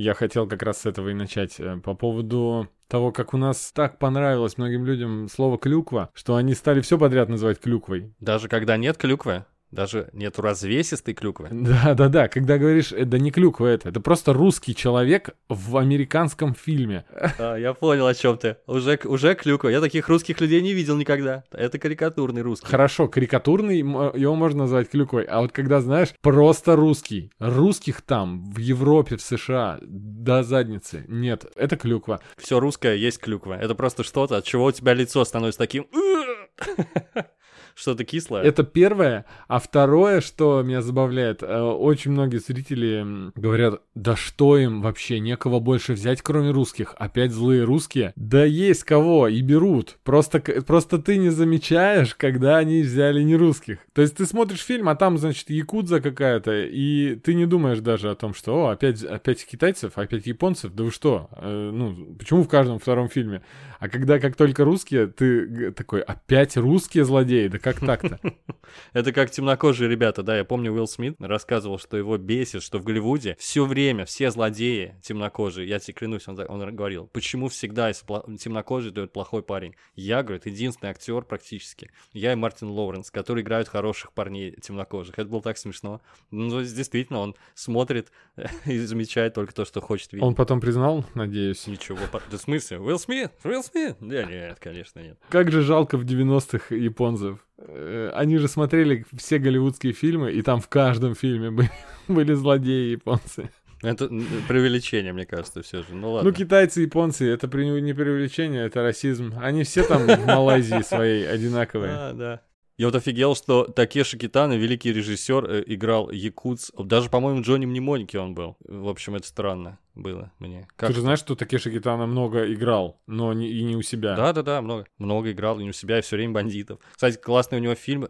Я хотел как раз с этого и начать. Э, по поводу того, как у нас так понравилось многим людям слово «клюква», что они стали все подряд называть клюквой. Даже когда нет клюквы? Даже нету развесистой клюквы. Да, да, да. Когда говоришь, э, да не клюква это, это просто русский человек в американском фильме. А, я понял, о чем ты. Уже, уже клюква. Я таких русских людей не видел никогда. Это карикатурный русский. Хорошо, карикатурный, его можно назвать клюквой. А вот когда, знаешь, просто русский. Русских там, в Европе, в США, до задницы. Нет, это клюква. Все русское есть клюква. Это просто что-то, от чего у тебя лицо становится таким... Что-то кислое. Это первое. А второе, что меня забавляет, э, очень многие зрители говорят, да что им вообще, некого больше взять, кроме русских. Опять злые русские. Да есть кого, и берут. Просто, просто ты не замечаешь, когда они взяли не русских. То есть ты смотришь фильм, а там, значит, якудза какая-то, и ты не думаешь даже о том, что, о, опять, опять китайцев, опять японцев, да вы что? Э, ну, почему в каждом втором фильме? А когда как только русские, ты такой, опять русские злодеи, да как так-то? Это как темнокожие ребята, да, я помню, Уилл Смит рассказывал, что его бесит, что в Голливуде все время все злодеи темнокожие, я тебе клянусь, он, он говорил, почему всегда если темнокожий, это плохой парень? Я, говорит, единственный актер практически, я и Мартин Лоуренс, которые играют хороших парней темнокожих. Это было так смешно. Ну, действительно, он смотрит и замечает только то, что хочет видеть. Он потом признал, надеюсь? Ничего, да в смысле? Уилл Смит? Уилл Смит? Да нет, конечно, нет. Как же жалко в 90-х японцев. Э, они же смотрели все голливудские фильмы, и там в каждом фильме были, были злодеи японцы. Это преувеличение, мне кажется, все же. Ну ладно. Ну, китайцы, японцы, это не преувеличение, это расизм. Они все там в Малайзии своей одинаковые. Да, да. Я вот офигел, что Такеши Китана, великий режиссер, э, играл Якутс. Даже, по-моему, Джонни Мнемоники он был. В общем, это странно было мне. Как Ты же знаешь, что Такеши Китана много играл, но не, и не у себя. Да-да-да, много. Много играл и не у себя, и все время бандитов. Кстати, классный у него фильм.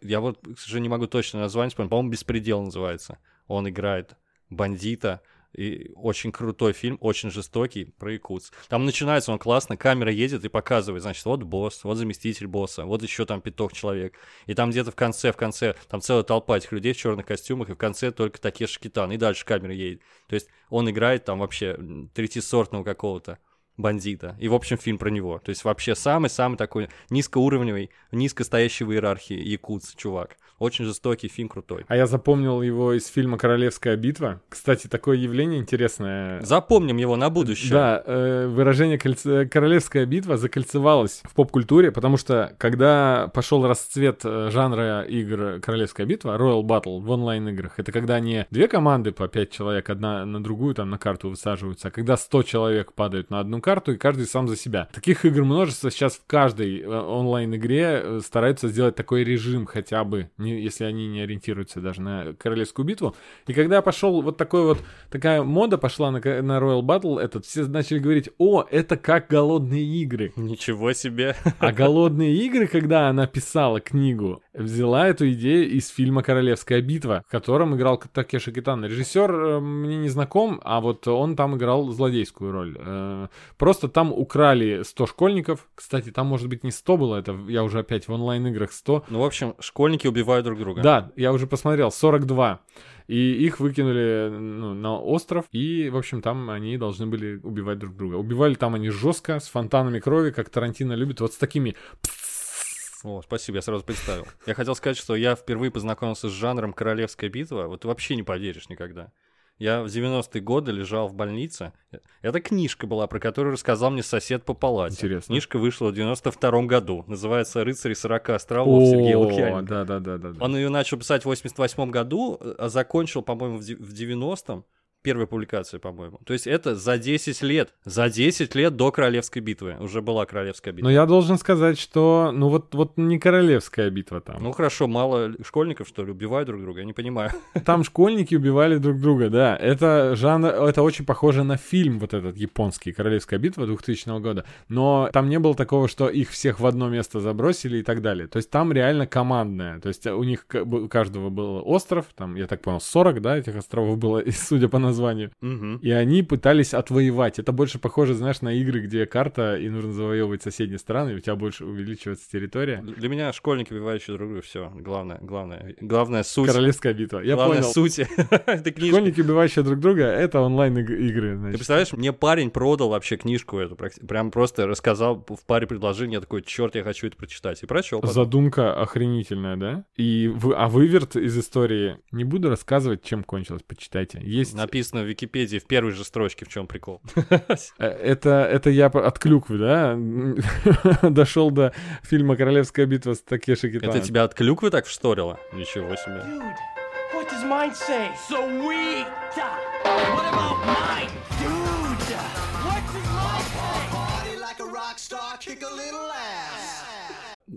Я вот, к сожалению, не могу точно название вспомнить. По-моему, «Беспредел» называется. Он играет бандита, и очень крутой фильм, очень жестокий, про Якутск. Там начинается он классно, камера едет и показывает, значит, вот босс, вот заместитель босса, вот еще там пяток человек. И там где-то в конце, в конце, там целая толпа этих людей в черных костюмах, и в конце только такие шкитан, и дальше камера едет. То есть он играет там вообще третьесортного какого-то бандита. И, в общем, фильм про него. То есть вообще самый-самый такой низкоуровневый, низкостоящий в иерархии якутс чувак. Очень жестокий фильм, крутой. А я запомнил его из фильма «Королевская битва». Кстати, такое явление интересное. Запомним его на будущее. Да, э, выражение кольце... «Королевская битва» закольцевалось в поп-культуре, потому что когда пошел расцвет э, жанра игр «Королевская битва», Royal Battle в онлайн-играх, это когда не две команды по пять человек, одна на другую там на карту высаживаются, а когда 100 человек падают на одну карту, и каждый сам за себя. Таких игр множество. Сейчас в каждой э, онлайн-игре стараются сделать такой режим хотя бы, не если они не ориентируются даже на королевскую битву. И когда пошел вот такой вот, такая мода пошла на, на Royal Battle, этот, все начали говорить, о, это как голодные игры. Ничего себе. А голодные игры, когда она писала книгу, взяла эту идею из фильма «Королевская битва», в котором играл Такеши Китан. Режиссер э, мне не знаком, а вот он там играл злодейскую роль. Э, просто там украли 100 школьников. Кстати, там, может быть, не 100 было, это я уже опять в онлайн-играх 100. Ну, в общем, школьники убивают друг друга. Да, я уже посмотрел, 42. И их выкинули ну, на остров, и, в общем, там они должны были убивать друг друга. Убивали там они жестко, с фонтанами крови, как Тарантино любит, вот с такими о, спасибо, я сразу представил. Я хотел сказать, что я впервые познакомился с жанром «Королевская битва». Вот ты вообще не поверишь никогда. Я в 90-е годы лежал в больнице. Это книжка была, про которую рассказал мне сосед по палате. Интересно. Книжка вышла в 92-м году. Называется «Рыцари 40 островов» Сергея Лукьяненко. Да, да, да, да. Он ее начал писать в 88-м году, а закончил, по-моему, в 90-м первая публикация, по-моему. То есть это за 10 лет. За 10 лет до Королевской битвы уже была Королевская битва. Но я должен сказать, что, ну вот, вот не Королевская битва там. Ну хорошо, мало школьников, что ли, убивают друг друга? Я не понимаю. Там школьники убивали друг друга, да. Это жанр, это очень похоже на фильм вот этот японский «Королевская битва» 2000 года. Но там не было такого, что их всех в одно место забросили и так далее. То есть там реально командная. То есть у них у каждого был остров, там, я так понял, 40, да, этих островов было, судя по названию названию. Мгм. И они пытались отвоевать. Это больше похоже, знаешь, на игры, где карта, и нужно завоевывать соседние страны, и у тебя больше увеличивается территория. Для меня школьники убивающие друг друга, все. Главное, главное, главная суть. Королевская битва. Я главная понял. суть. Школьники, убивающие друг друга, это онлайн-игры, Ты представляешь, мне парень продал вообще книжку эту, прям просто рассказал в паре предложений, я такой, черт, я хочу это прочитать. И прочел. Задумка охренительная, да? И а выверт из истории не буду рассказывать, чем кончилось, почитайте. Есть Написано в Википедии в первой же строчке, в чем прикол. Э, Это, это я от клюквы, да? Дошел до фильма «Королевская битва» с Такеши Китано. Это тебя от клюквы так вшторило? Ничего себе. Dude, what does mine say? Sweet! What about mine? Dude! What does mine say? Party like a rock star, kick a little ass.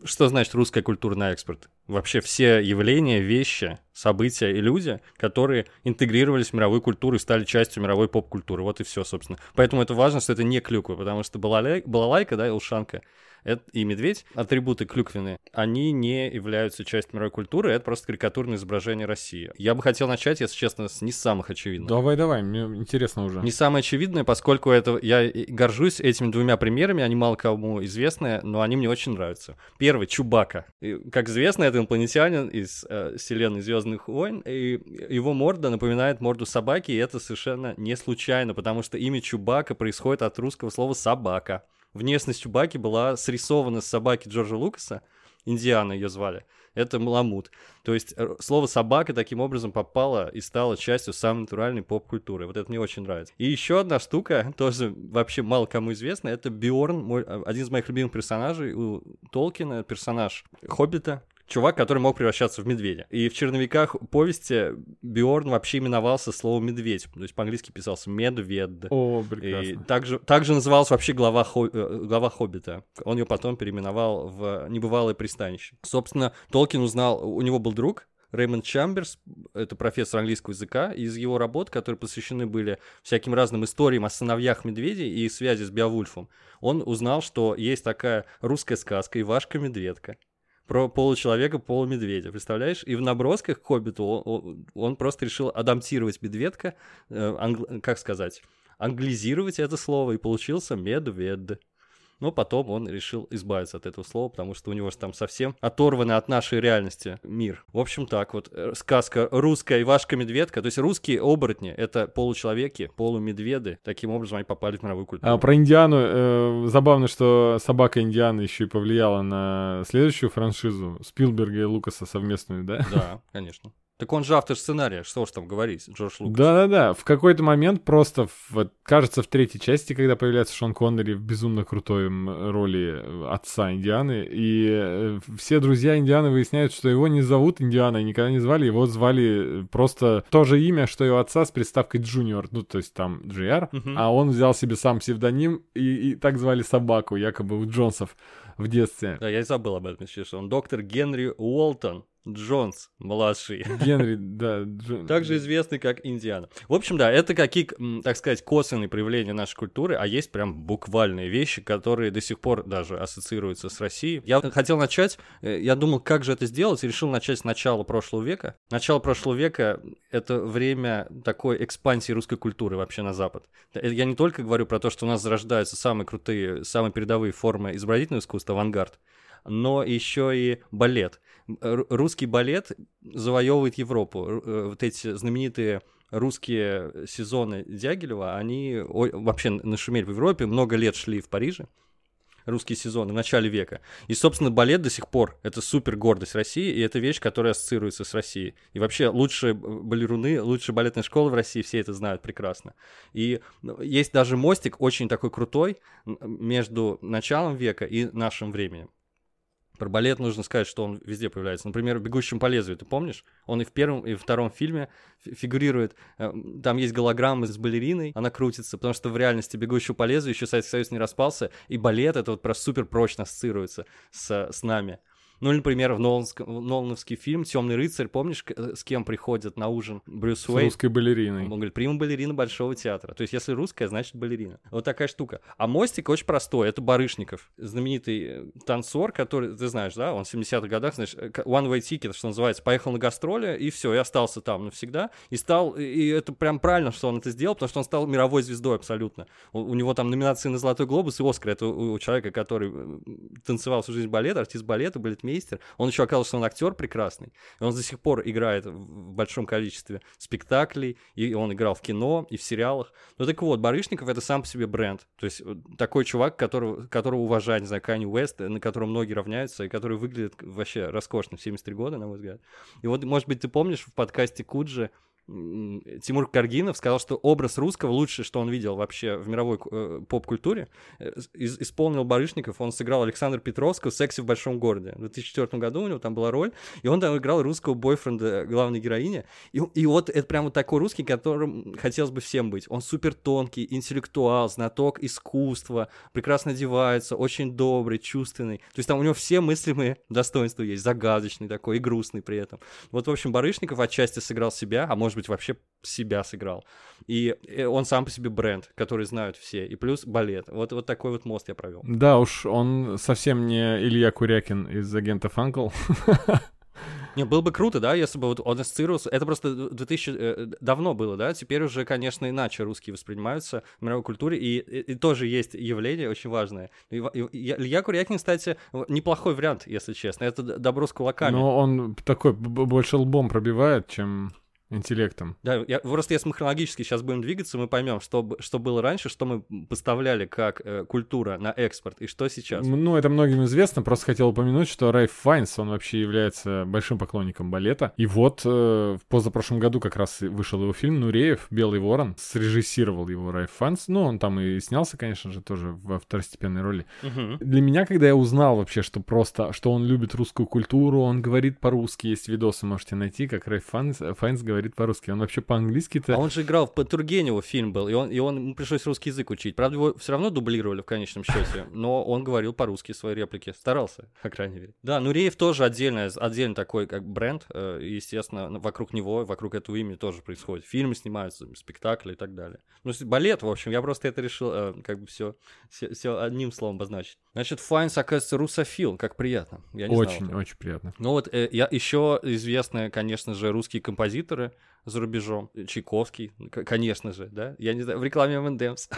Что значит русская культура на экспорт? Вообще все явления, вещи, события и люди, которые интегрировались в мировую культуру и стали частью мировой поп-культуры. Вот и все, собственно. Поэтому это важно, что это не клюква, потому что балалай- балалайка, да, и ушанка это, и медведь, атрибуты клюквенные, они не являются частью мировой культуры, это просто карикатурное изображение России. Я бы хотел начать, если честно, с не самых очевидных. Давай, давай, мне интересно уже. Не самое очевидное, поскольку это я горжусь этими двумя примерами, они мало кому известны, но они мне очень нравятся. Первый Чубака. И, как известно, это инопланетянин из э, вселенной Звездных войн, и его морда напоминает морду собаки, и это совершенно не случайно, потому что имя Чубака происходит от русского слова собака. Внешность Чубаки была срисована с собаки Джорджа Лукаса, Индиана ее звали. Это маламут. То есть э, слово собака таким образом попало и стало частью самой натуральной поп-культуры. Вот это мне очень нравится. И еще одна штука, тоже вообще мало кому известна, это Биорн, э, один из моих любимых персонажей у Толкина, персонаж Хоббита. Чувак, который мог превращаться в медведя. И в черновиках повести Биорн вообще именовался словом медведь. То есть по-английски писался медвед. О, И прекрасно. также, также назывался вообще глава, Хо- э, глава Хоббита. Он ее потом переименовал в небывалое пристанище. Собственно, Толкин узнал, у него был друг, Рэймонд Чамберс, это профессор английского языка, из его работ, которые посвящены были всяким разным историям о сыновьях медведей и связи с Беовульфом, он узнал, что есть такая русская сказка «Ивашка-медведка» про получеловека, полумедведя, представляешь? И в набросках «Хоббиту» он просто решил адаптировать медведка, э, англ- как сказать, англизировать это слово, и получился медвед. Но потом он решил избавиться от этого слова, потому что у него же там совсем оторванный от нашей реальности мир. В общем, так вот, э, сказка русская Ивашка-медведка, то есть русские оборотни — это получеловеки, полумедведы. Таким образом они попали в мировую культуру. А про Индиану э, забавно, что собака Индианы еще и повлияла на следующую франшизу Спилберга и Лукаса совместную, да? Да, конечно. Так он же автор сценария, что ж там говорить, Джордж Лукас. Да-да-да, в какой-то момент просто, в- кажется, в третьей части, когда появляется Шон Коннери в безумно крутой роли э, отца Индианы, и э, все друзья Индианы выясняют, что его не зовут Индиана, никогда не звали, его звали э, просто то же имя, что и у отца с приставкой Джуниор, ну, то есть там GR, Мгм. а он взял себе сам псевдоним, и, и так звали собаку, якобы у Джонсов в детстве. Да, я и забыл об этом, если что. Он доктор Генри Уолтон Джонс, младший. Генри, да. Джон- Также известный как Индиана. В общем, да, это какие, так сказать, косвенные проявления нашей культуры, а есть прям буквальные вещи, которые до сих пор даже ассоциируются с Россией. Я хотел начать, э, я думал, как же это сделать, и решил начать с начала прошлого века. Начало прошлого века — это время такой экспансии русской культуры вообще на Запад. Э, Я не только говорю про то, что у нас зарождаются самые крутые, самые передовые формы изобразительного искусства, авангард, но еще и балет. Русский балет завоевывает Европу. Э, Вот эти знаменитые русские сезоны Дягилева, они вообще нашумели в Европе, много лет шли в Париже русские сезоны в начале века. И, собственно, балет до сих пор — это супер гордость России, и это вещь, которая ассоциируется с Россией. И вообще лучшие балеруны, лучшие балетные школы в России, все это знают прекрасно. И ну, есть даже мостик очень такой крутой между началом века и нашим временем. Про балет нужно сказать, что он везде появляется. Например, в «Бегущем по лезвию», ты помнишь? Он и в первом, и во втором фильме фи- фигурирует. Э, Там есть голограммы с балериной, она крутится, потому что в реальности «Бегущего по лезвию» еще Советский Союз не распался, и балет это вот просто супер прочно ассоциируется с, с нами. Ну, или, например, в, Нолановский фильм «Темный рыцарь», помнишь, с кем приходит на ужин Брюс С Уэйн? русской балериной. Он говорит, прима балерина Большого театра. То есть, если русская, значит балерина. Вот такая штука. А мостик очень простой. Это Барышников. Знаменитый э, танцор, который, ты знаешь, да, он в 70-х годах, знаешь, э, к- one way ticket, что называется, поехал на гастроли, и все, и остался там навсегда. И стал, и- это прям правильно, что он это сделал, потому что он стал мировой звездой абсолютно. У, у него там номинации на Золотой глобус и Оскар. Это у, у человека, который э, танцевал всю жизнь балет, артист балета, балетмейстер. Он еще оказался, что он актер прекрасный. И он до сих пор играет в большом количестве спектаклей, и он играл в кино, и в сериалах. Ну так вот, Барышников — это сам по себе бренд. То есть э, такой чувак, которого, которого уважает, не знаю, Канни Уэст, на которого многие равняются, и который выглядит вообще роскошно в 73 года, на мой взгляд. И вот, может быть, ты помнишь в подкасте Куджи Тимур Каргинов сказал, что образ русского лучшее, что он видел вообще в мировой э, поп-культуре. Э, из- исполнил Барышников, он сыграл Александра Петровского в «Сексе в большом городе». В 2004 году у него там была роль, и он там играл русского бойфренда главной героини. И, и вот это прям вот такой русский, которым хотелось бы всем быть. Он супер тонкий, интеллектуал, знаток искусства, прекрасно одевается, очень добрый, чувственный. То есть там у него все мыслимые достоинства есть, загадочный такой и грустный при этом. Вот, в общем, Барышников отчасти сыграл себя, а может быть, вообще себя сыграл. И э, он сам по себе бренд, который знают все. И плюс балет. Вот, вот такой вот мост я провел. Да уж, он совсем не Илья Курякин из агентов Анкл. Не, было бы круто, да, если бы вот он ассоциировался. Это просто 2000... э, давно было, да, теперь уже, конечно, иначе русские воспринимаются в мировой культуре, и, и- и тоже есть явление очень важное. И и- Илья Курякин, кстати, неплохой вариант, если честно. Это добро с кулаками. Но он такой больше лбом пробивает, чем интеллектом. Да, я, просто если мы хронологически сейчас будем двигаться, мы поймем, что, что было раньше, что мы поставляли как э, культура на экспорт, и что сейчас. Ну, это многим известно, просто хотел упомянуть, что Райф Файнс, он вообще является большим поклонником балета. И вот э, в позапрошлом году как раз вышел его фильм «Нуреев. Белый ворон». Срежиссировал его Райф Файнс. Ну, он там и снялся, конечно же, тоже во второстепенной роли. Мгм. Для меня, когда я узнал вообще, что просто, что он любит русскую культуру, он говорит по-русски, есть видосы, можете найти, как Райф Файнс, Файнс говорит по-русски. Он вообще по-английски-то... А он же играл в по Тургеневу фильм был, и он, и он ему пришлось русский язык учить. Правда, его все равно дублировали в конечном счете, но он говорил по-русски свои реплики. Старался, по крайней мере. Да, Нуреев тоже отдельный, отдельный такой как бренд. э, Естественно, вокруг него, вокруг этого имени тоже происходит. Фильмы снимаются, спектакли и так далее. Ну, балет, в общем, я просто это решил э, как бы все, все, одним словом обозначить. Значит, Файнс, оказывается, русофил, как приятно. Я не знал Очень, этого. очень приятно. Ну вот э, я еще известные, конечно же, русские композиторы за рубежом. Чайковский, к- конечно же, да? Я не знаю, в рекламе M&M's.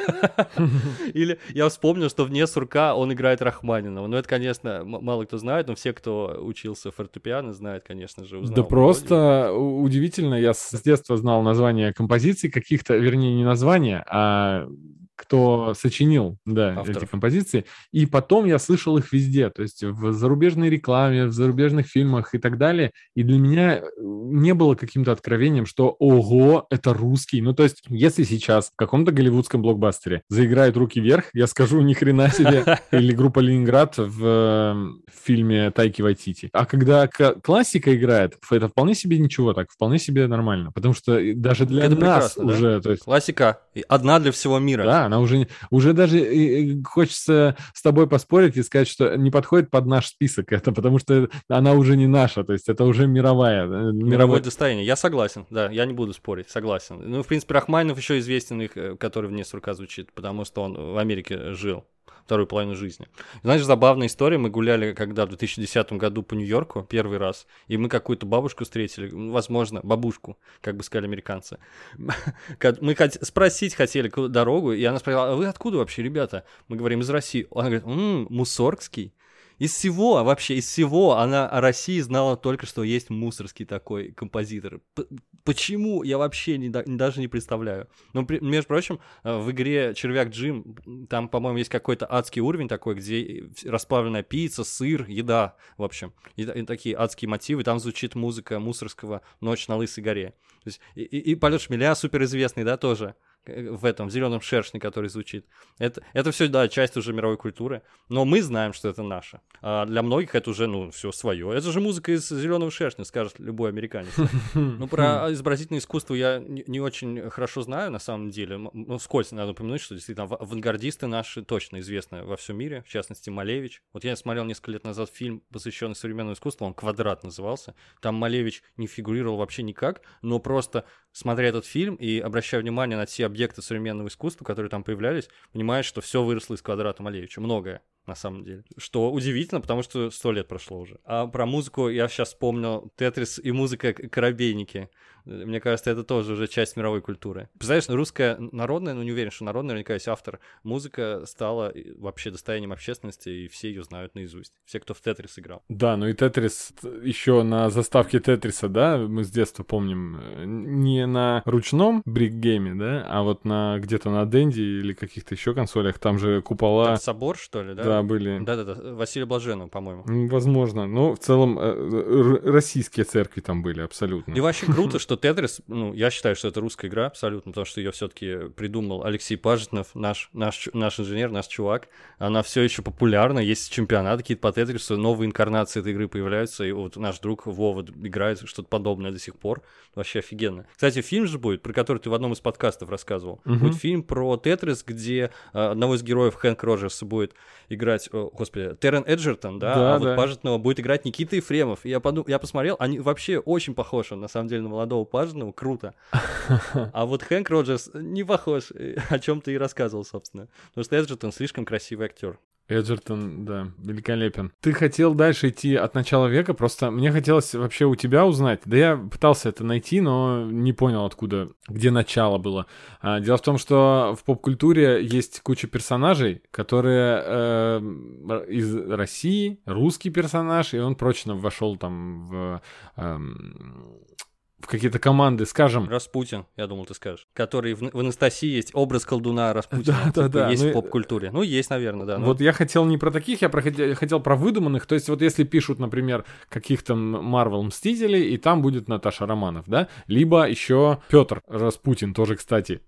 Или я вспомнил, что вне сурка он играет Рахманинова. Ну это, конечно, мало кто знает, но все, кто учился фортепиано, знают, конечно же. Да просто удивительно, я с детства знал название композиций каких-то, вернее, не названия, а кто сочинил, да, Авторов. эти композиции. И потом я слышал их везде, то есть в зарубежной рекламе, в зарубежных фильмах и так далее. И для меня э, не было каким-то откровением, что ого, это русский. Ну, то есть, если сейчас в каком-то голливудском блокбастере заиграют руки вверх, я скажу ни хрена себе, или группа Ленинград в э, фильме Тайки Вайтити. А когда классика играет, это вполне себе ничего так, вполне себе нормально. Потому что даже для Это нас прекрасно, да? уже, то есть, Классика. Одна для всего мира. да, она уже, уже даже э, э, хочется с тобой поспорить и сказать, что не подходит под наш список это, потому что она уже не наша, то есть это уже мировая. э, Мировое мировой достояние. Я согласен, да, я не буду спорить, согласен. Ну, в принципе, Рахманинов еще известен, их, который вне сурка звучит, потому что он в Америке жил вторую половину жизни. Знаешь, забавная история, мы гуляли когда в 2010 году по Нью-Йорку первый раз, и мы какую-то бабушку встретили, возможно, бабушку, как бы сказали американцы. Ка- Мы спросить хотели дорогу, и она спросила, а вы откуда вообще, ребята? Мы говорим, из России. Она говорит, «М, Мусоргский. Из всего, вообще, из всего она о России знала только, что есть мусорский такой композитор. Почему? Я вообще не, да- даже не представляю. Ну, при- между прочим, э, в игре Червяк Джим, там, по-моему, есть какой-то адский уровень такой, где расплавленная пицца, сыр, еда, в общем. И, и такие адские мотивы. Там звучит музыка мусорского «Ночь на Лысой горе». То есть, и, и, и полет шмеля суперизвестный, да, тоже в этом, в зеленом шершне, который звучит. Это, это все, да, часть уже мировой культуры, но мы знаем, что это наше. А для многих это уже, ну, все свое. Это же музыка из зеленого шершня, скажет любой американец. Ну, про изобразительное искусство я не очень хорошо знаю, на самом деле. Ну, вскользь надо упомянуть, что действительно ав- авангардисты наши точно известны во всем мире, в частности, Малевич. Вот я смотрел несколько лет назад фильм, посвященный современному искусству, он «Квадрат» назывался. Там Малевич не фигурировал вообще никак, но просто смотря этот фильм и обращая внимание на все объекты современного искусства, которые там появлялись, понимаешь, что все выросло из «Квадрата» Малевича. Многое на самом деле. Что удивительно, потому что сто лет прошло уже. А про музыку я сейчас вспомнил Тетрис и музыка Коробейники. Э, Мне кажется, это тоже уже часть мировой культуры. Представляешь, русская народная, ну не уверен, что народная, наверняка есть автор, музыка стала э, вообще достоянием общественности, и все ее знают наизусть. Все, кто в Тетрис играл. Да, ну и Тетрис еще на заставке Тетриса, да, мы с детства помним, э, не на ручном брикгейме, да, а вот на где-то на Денди или каких-то еще консолях, там же купола, Там собор, что ли, да? да, были. Да-да-да, Василия Блаженного, по-моему. Возможно, но в целом российские церкви там были абсолютно. И вообще круто, что Тетрис, ну, я считаю, что это русская игра абсолютно, потому что ее все-таки придумал Алексей Пажетнов, наш, наш, наш инженер, наш чувак. Она все еще популярна, есть чемпионаты какие-то по Тетрису, новые инкарнации этой игры появляются, и вот наш друг Вова играет что-то подобное до сих пор. Вообще офигенно. Кстати, фильм же будет, про который ты в одном из подкастов рассказывал. Мгм. Будет фильм про Тетрис, где э, одного из героев Хэнк Роджерса будет играть, о, господи, Террен Эджертон, да, Да, а да. вот Пажетного будет играть Никита Ефремов. И я, подум... я посмотрел, они вообще очень похожи, на самом деле, на молодого Пажетного, круто. А вот Хэнк Роджерс не похож, э, о чем ты и рассказывал, собственно. Потому что Эджертон слишком красивый актер. Эджертон, да, великолепен. Ты хотел дальше идти от начала века, просто мне хотелось вообще у тебя узнать. Да я пытался это найти, но не понял, откуда, где начало было. А, дело в том, что в поп-культуре есть куча персонажей, которые э, из России, русский персонаж, и он прочно вошел там в, эм, в какие-то команды, скажем. Распутин, я думал, ты скажешь. Который в, в Анастасии есть образ колдуна Распутина. Да, да, типа, да, Есть ну в поп-культуре. Ну, есть, наверное, да. ну. Вот я хотел не про таких, я про, хотел, хотел про выдуманных. То есть вот если пишут, например, каких-то Марвел Мстителей, и там будет Наташа Романов, да? Либо еще Петр Распутин, тоже, кстати.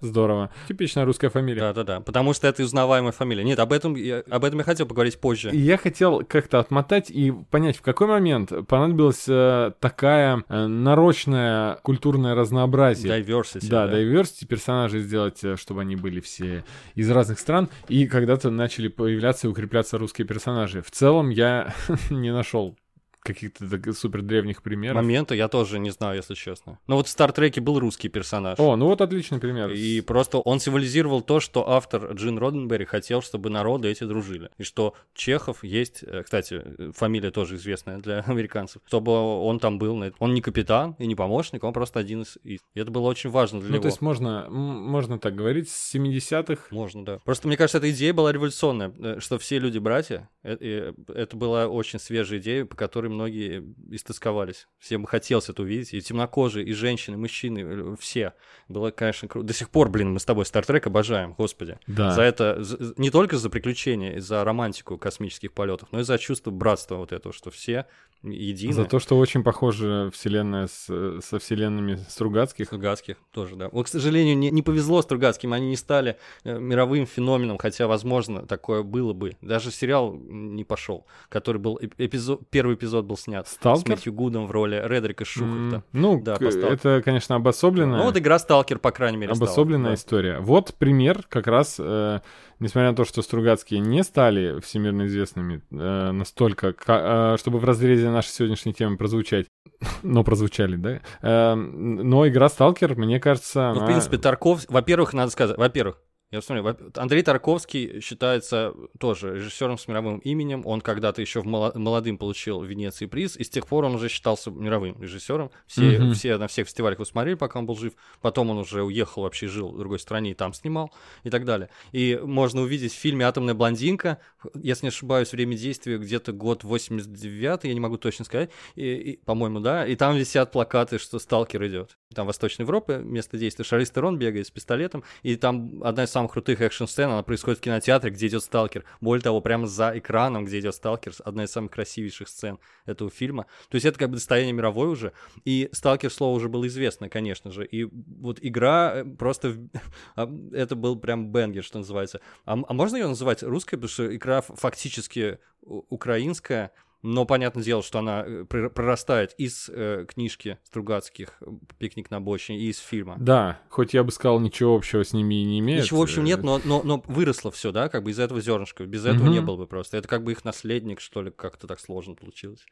Здорово. Типичная русская фамилия. Да-да-да, потому что это узнаваемая фамилия. Нет, об этом, я, об этом я хотел поговорить позже. И я хотел как-то отмотать и понять, в какой момент понадобилась э, такая э, нарочная культурное разнообразие. Diversity, Да, diversity, персонажей сделать, э, чтобы они были все из разных стран, и когда-то начали появляться и укрепляться русские персонажи. В целом я не нашел каких-то супер древних примеров. Момента я тоже не знаю, если честно. Но вот в Стартреке был русский персонаж. О, ну вот отличный пример. И просто он символизировал то, что автор Джин Роденберри хотел, чтобы народы эти дружили. И что Чехов есть, э, кстати, фамилия тоже известная для американцев, чтобы он там был. Он не капитан и не помощник, он просто один из... И это было очень важно для Ну, него. то есть можно, можно так говорить, с 70-х. Можно, да. Просто мне кажется, эта идея была революционная, э, что все люди братья. Э- Это была очень свежая идея, по которой многие истосковались. Всем хотелось это увидеть. И темнокожие, и женщины, и мужчины, э, все. Было, конечно, круто. До сих пор, блин, мы с тобой Стартрек обожаем, господи. Да. За это, за- не только за приключения, и за романтику космических полетов, но и за чувство братства вот этого, что все едины. За то, что очень похожа вселенная с- со вселенными Стругацких. Стругацких тоже, да. Вот, к сожалению, не, не повезло Стругацким, они не стали э, мировым феноменом, хотя, возможно, такое было бы. Даже сериал не пошел, который был, эп- эпизод, первый эпизод был снят с Сталкер? Мэтью Гудом в роли Редрика Шухарта. М, Ну, Да, к- это, конечно, обособленная. Ну вот игра Сталкер, по крайней мере, стала. Обособленная Да. история. Вот пример, как раз, э, несмотря на то, что Стругацкие не стали всемирно известными э, настолько, ка- э, чтобы в разрезе нашей сегодняшней темы прозвучать, но прозвучали, да? Э, но игра Сталкер, мне кажется, Ну, в она- принципе, Тарков... Во-первых, надо сказать, во-первых, я во- Андрей Тарковский считается тоже режиссером с мировым именем. Он когда-то еще в моло- молодым получил в Венеции приз, и с тех пор он уже считался мировым режиссером. Все, Мгм. все на всех фестивалях его смотрели, пока он был жив. Потом он уже уехал, вообще жил в другой стране и там снимал и так далее. И можно увидеть в фильме «Атомная блондинка», если не ошибаюсь, время действия где-то год 89 я не могу точно сказать, и- и, по-моему, да, и там висят плакаты, что «Сталкер» идет. Там Восточной Европы, место действия, Шарлиз Терон бегает с пистолетом, и там одна из самых крутых экшн-сцен, она происходит в кинотеатре, где идет сталкер. Более того, прямо за экраном, где идет сталкер, одна из самых красивейших сцен этого фильма. То есть это как бы достояние мировое уже, и сталкер слово уже было известно, конечно же, и вот игра э, просто, а, это был прям бенгер, что называется. А, а можно ее называть русской, потому что игра фактически украинская, но понятное дело, что она э, прорастает из э, книжки Стругацких э, «Пикник на обочине» и из фильма. Да, хоть я бы сказал, ничего общего с ними и не имеет. Ничего общего нет, но, но, но выросло все, да, как бы из этого зернышка. Без этого угу. не было бы просто. Это как бы их наследник, что ли, как-то так сложно получилось.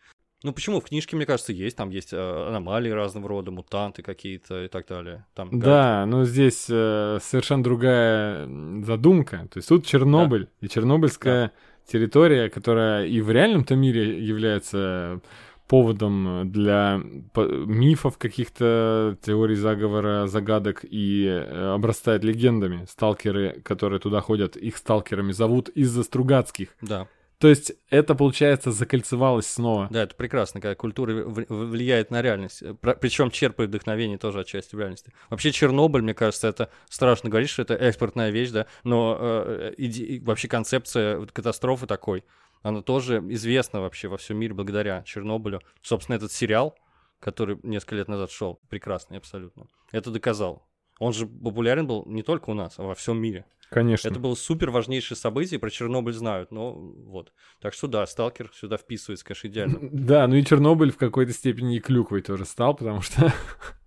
Ну почему? В книжке, мне кажется, есть. Там есть э, аномалии разного рода, мутанты какие-то и так далее. Там, да, но здесь э, совершенно другая задумка. То есть тут Чернобыль да. и Чернобыльская да территория, которая и в реальном-то мире является поводом для мифов каких-то, теорий заговора, загадок и э, обрастает легендами. Сталкеры, которые туда ходят, их сталкерами зовут из-за Стругацких. Да. То есть это, получается, закольцевалось снова. Да, это прекрасно, когда культура влияет на реальность. Причем черпает вдохновение тоже отчасти в реальности. Вообще Чернобыль, мне кажется, это страшно говорить, что это экспортная вещь, да, но э, иде... вообще концепция катастрофы такой, она тоже известна вообще во всем мире благодаря Чернобылю. Собственно, этот сериал, который несколько лет назад шел, прекрасный абсолютно. Это доказал. Он же популярен был не только у нас, а во всем мире. Конечно. Это было супер важнейшее событие, про Чернобыль знают, но вот. Так что да, Сталкер сюда вписывается, конечно, идеально. Да, ну и Чернобыль в какой-то степени и клюквой тоже стал, потому что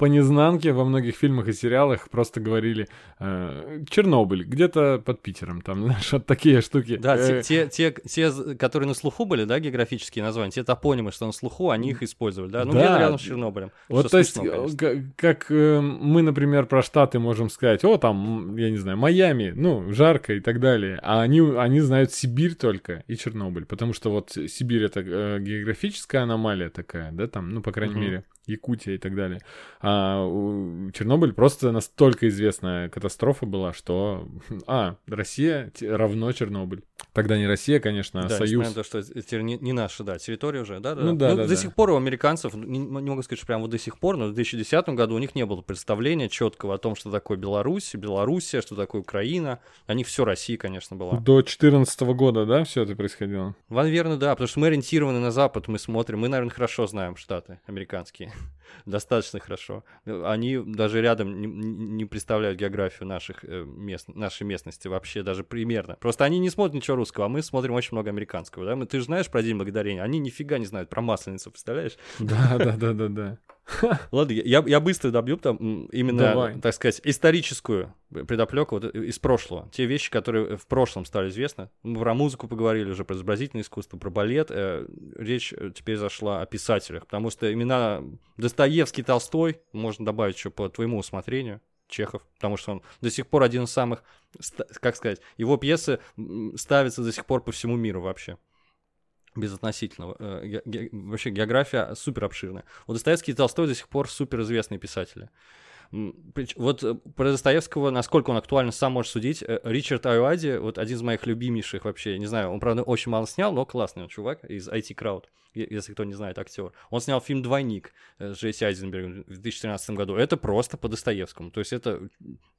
по незнанке во многих фильмах и сериалах просто говорили э, Чернобыль, где-то под Питером, там, знаешь, вот такие штуки. Да, э, те, те, те, которые на слуху были, да, географические названия, те топонимы, что на слуху, они их использовали, да, ну да. где-то рядом с Чернобылем. Вот то есть, как, как э, мы, например, про Штаты можем сказать, о, там, я не знаю, Майами, ну, жарко и так далее, а они, они знают Сибирь только и Чернобыль, потому что вот Сибирь это э, географическая аномалия такая, да, там, ну, по крайней угу. мере, Якутия и так далее. А Чернобыль просто настолько известная катастрофа была, что а, Россия равно Чернобыль. Тогда не Россия, конечно, а да, Союз. Да, то, что это не, не наша, да, территория уже, да, да. Ну, да, ну, да, до да. сих пор у американцев, не, не могу сказать, что прямо вот до сих пор, но в 2010 году у них не было представления четкого о том, что такое Беларусь, Белоруссия, что такое Украина. О них все Россия, конечно, была. До 2014 года, да, все это происходило? Наверное, да, потому что мы ориентированы на Запад, мы смотрим, мы, наверное, хорошо знаем Штаты американские. достаточно хорошо. Они даже рядом не, не представляют географию наших э, мест, нашей местности вообще даже примерно. Просто они не смотрят ничего русского, а мы смотрим очень много американского. Да? Мы, ты же знаешь про День Благодарения? Они нифига не знают про Масленицу, представляешь? Да, да, да, да, да. Ладно, я, я быстро добью там именно, Давай. так сказать, историческую предоплеку вот из прошлого. Те вещи, которые в прошлом стали известны. Мы про музыку поговорили уже, про изобразительное искусство, про балет. Э, речь э, теперь зашла о писателях, потому что имена Достоевский, Толстой, можно добавить еще по твоему усмотрению, Чехов, потому что он до сих пор один из самых, как сказать, его пьесы ставятся до сих пор по всему миру вообще безотносительного. Э, вообще география супер обширная. У Достоевский и Толстой до сих пор супер известные писатели. Вот э, про Достоевского, насколько он актуально, сам можешь судить. Э, Ричард Айуади, вот один из моих любимейших вообще, не знаю, он, правда, очень мало снял, но классный он чувак из IT Crowd, если кто не знает, актер. Он снял фильм «Двойник» с Джесси Айзенбергом в 2013 году. Это просто по Достоевскому. То есть это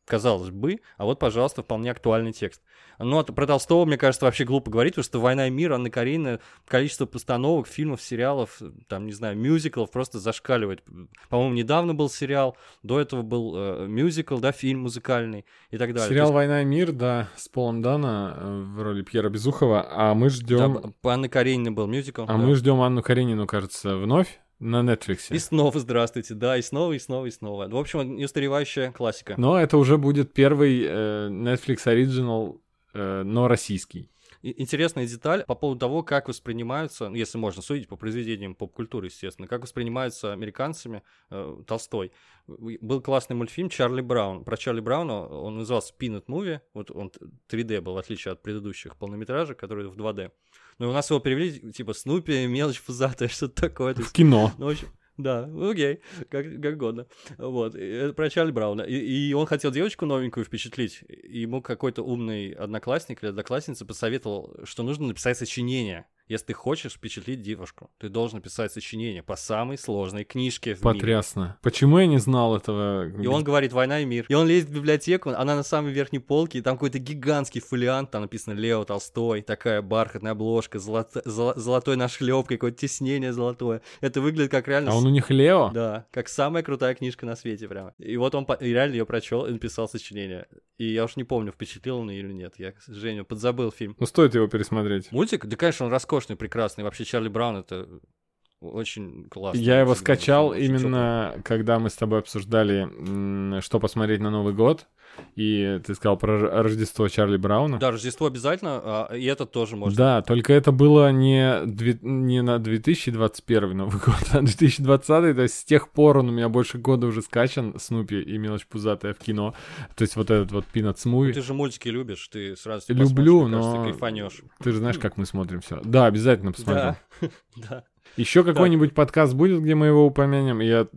казалось бы, а вот, пожалуйста, вполне актуальный текст. Ну, а про Толстого, мне кажется, вообще глупо говорить, потому что «Война и мир», Анна Каренина, количество постановок, фильмов, сериалов, там, не знаю, мюзиклов просто зашкаливает. По-моему, недавно был сериал, до этого был э, мюзикл, да, фильм музыкальный и так далее. Сериал есть... «Война и мир», да, с Полом Дана э, в роли Пьера Безухова, а мы ждем... Да, Анны Карениной был мюзикл. А да. мы ждем Анну Каренину, кажется, вновь. На Netflix. И снова здравствуйте, да, и снова, и снова, и снова. В общем, неустаревающая классика. Но это уже будет первый э, Netflix Original, э, но российский. Интересная деталь по поводу того, как воспринимаются, ну, если можно судить по произведениям поп-культуры, естественно, как воспринимаются американцами э, Толстой. Был классный мультфильм «Чарли Браун». Про Чарли Брауна он назывался Peanut Movie, вот он 3D был, в отличие от предыдущих полнометражек, которые в 2D. Ну, у нас его перевели, типа, Снупи, мелочь пузатая, что-то такое. В кино. Ну, в общем, да, окей, как, как угодно. Вот, это про Чарли Брауна. И, и он хотел девочку новенькую впечатлить. Ему какой-то умный одноклассник или одноклассница посоветовал, что нужно написать сочинение. Если ты хочешь впечатлить девушку, ты должен писать сочинение по самой сложной книжке в мире. Потрясно. Почему я не знал этого? И он говорит «Война и мир». И он лезет в библиотеку, она на самой верхней полке, и там какой-то гигантский фолиант, там написано Лео Толстой, такая бархатная обложка, золото- золо- золотой нашлепкой, какое-то теснение золотое. Это выглядит как реально... А он у них Лео? Да, как самая крутая книжка на свете прямо. И вот он по- и реально ее прочел и написал сочинение. И я уж не помню, впечатлил он или нет. Я, к сожалению, подзабыл фильм. Ну, стоит его пересмотреть. Мультик? Да, конечно, он роскошный, прекрасный. Вообще, Чарли Браун — это очень классно. Я его скачал тёплый. именно, когда мы с тобой обсуждали, что посмотреть на Новый год. И ты сказал про Рождество Чарли Брауна. Да, Рождество обязательно, а, и этот тоже можно. Да, только это было не, две- не на 2021 Новый год, а 2020, то есть с тех пор он у меня больше года уже скачан, Снупи и Мелочь Пузатая в кино, то есть вот этот вот Peanuts Ну, Movie. Ты же мультики любишь, ты сразу Люблю, мне кажется, но- ты кайфанешь. Ты же знаешь, как мы смотрим все. Да, обязательно посмотрим. Да, да. Еще какой-нибудь подкаст будет, где мы его упомянем, и я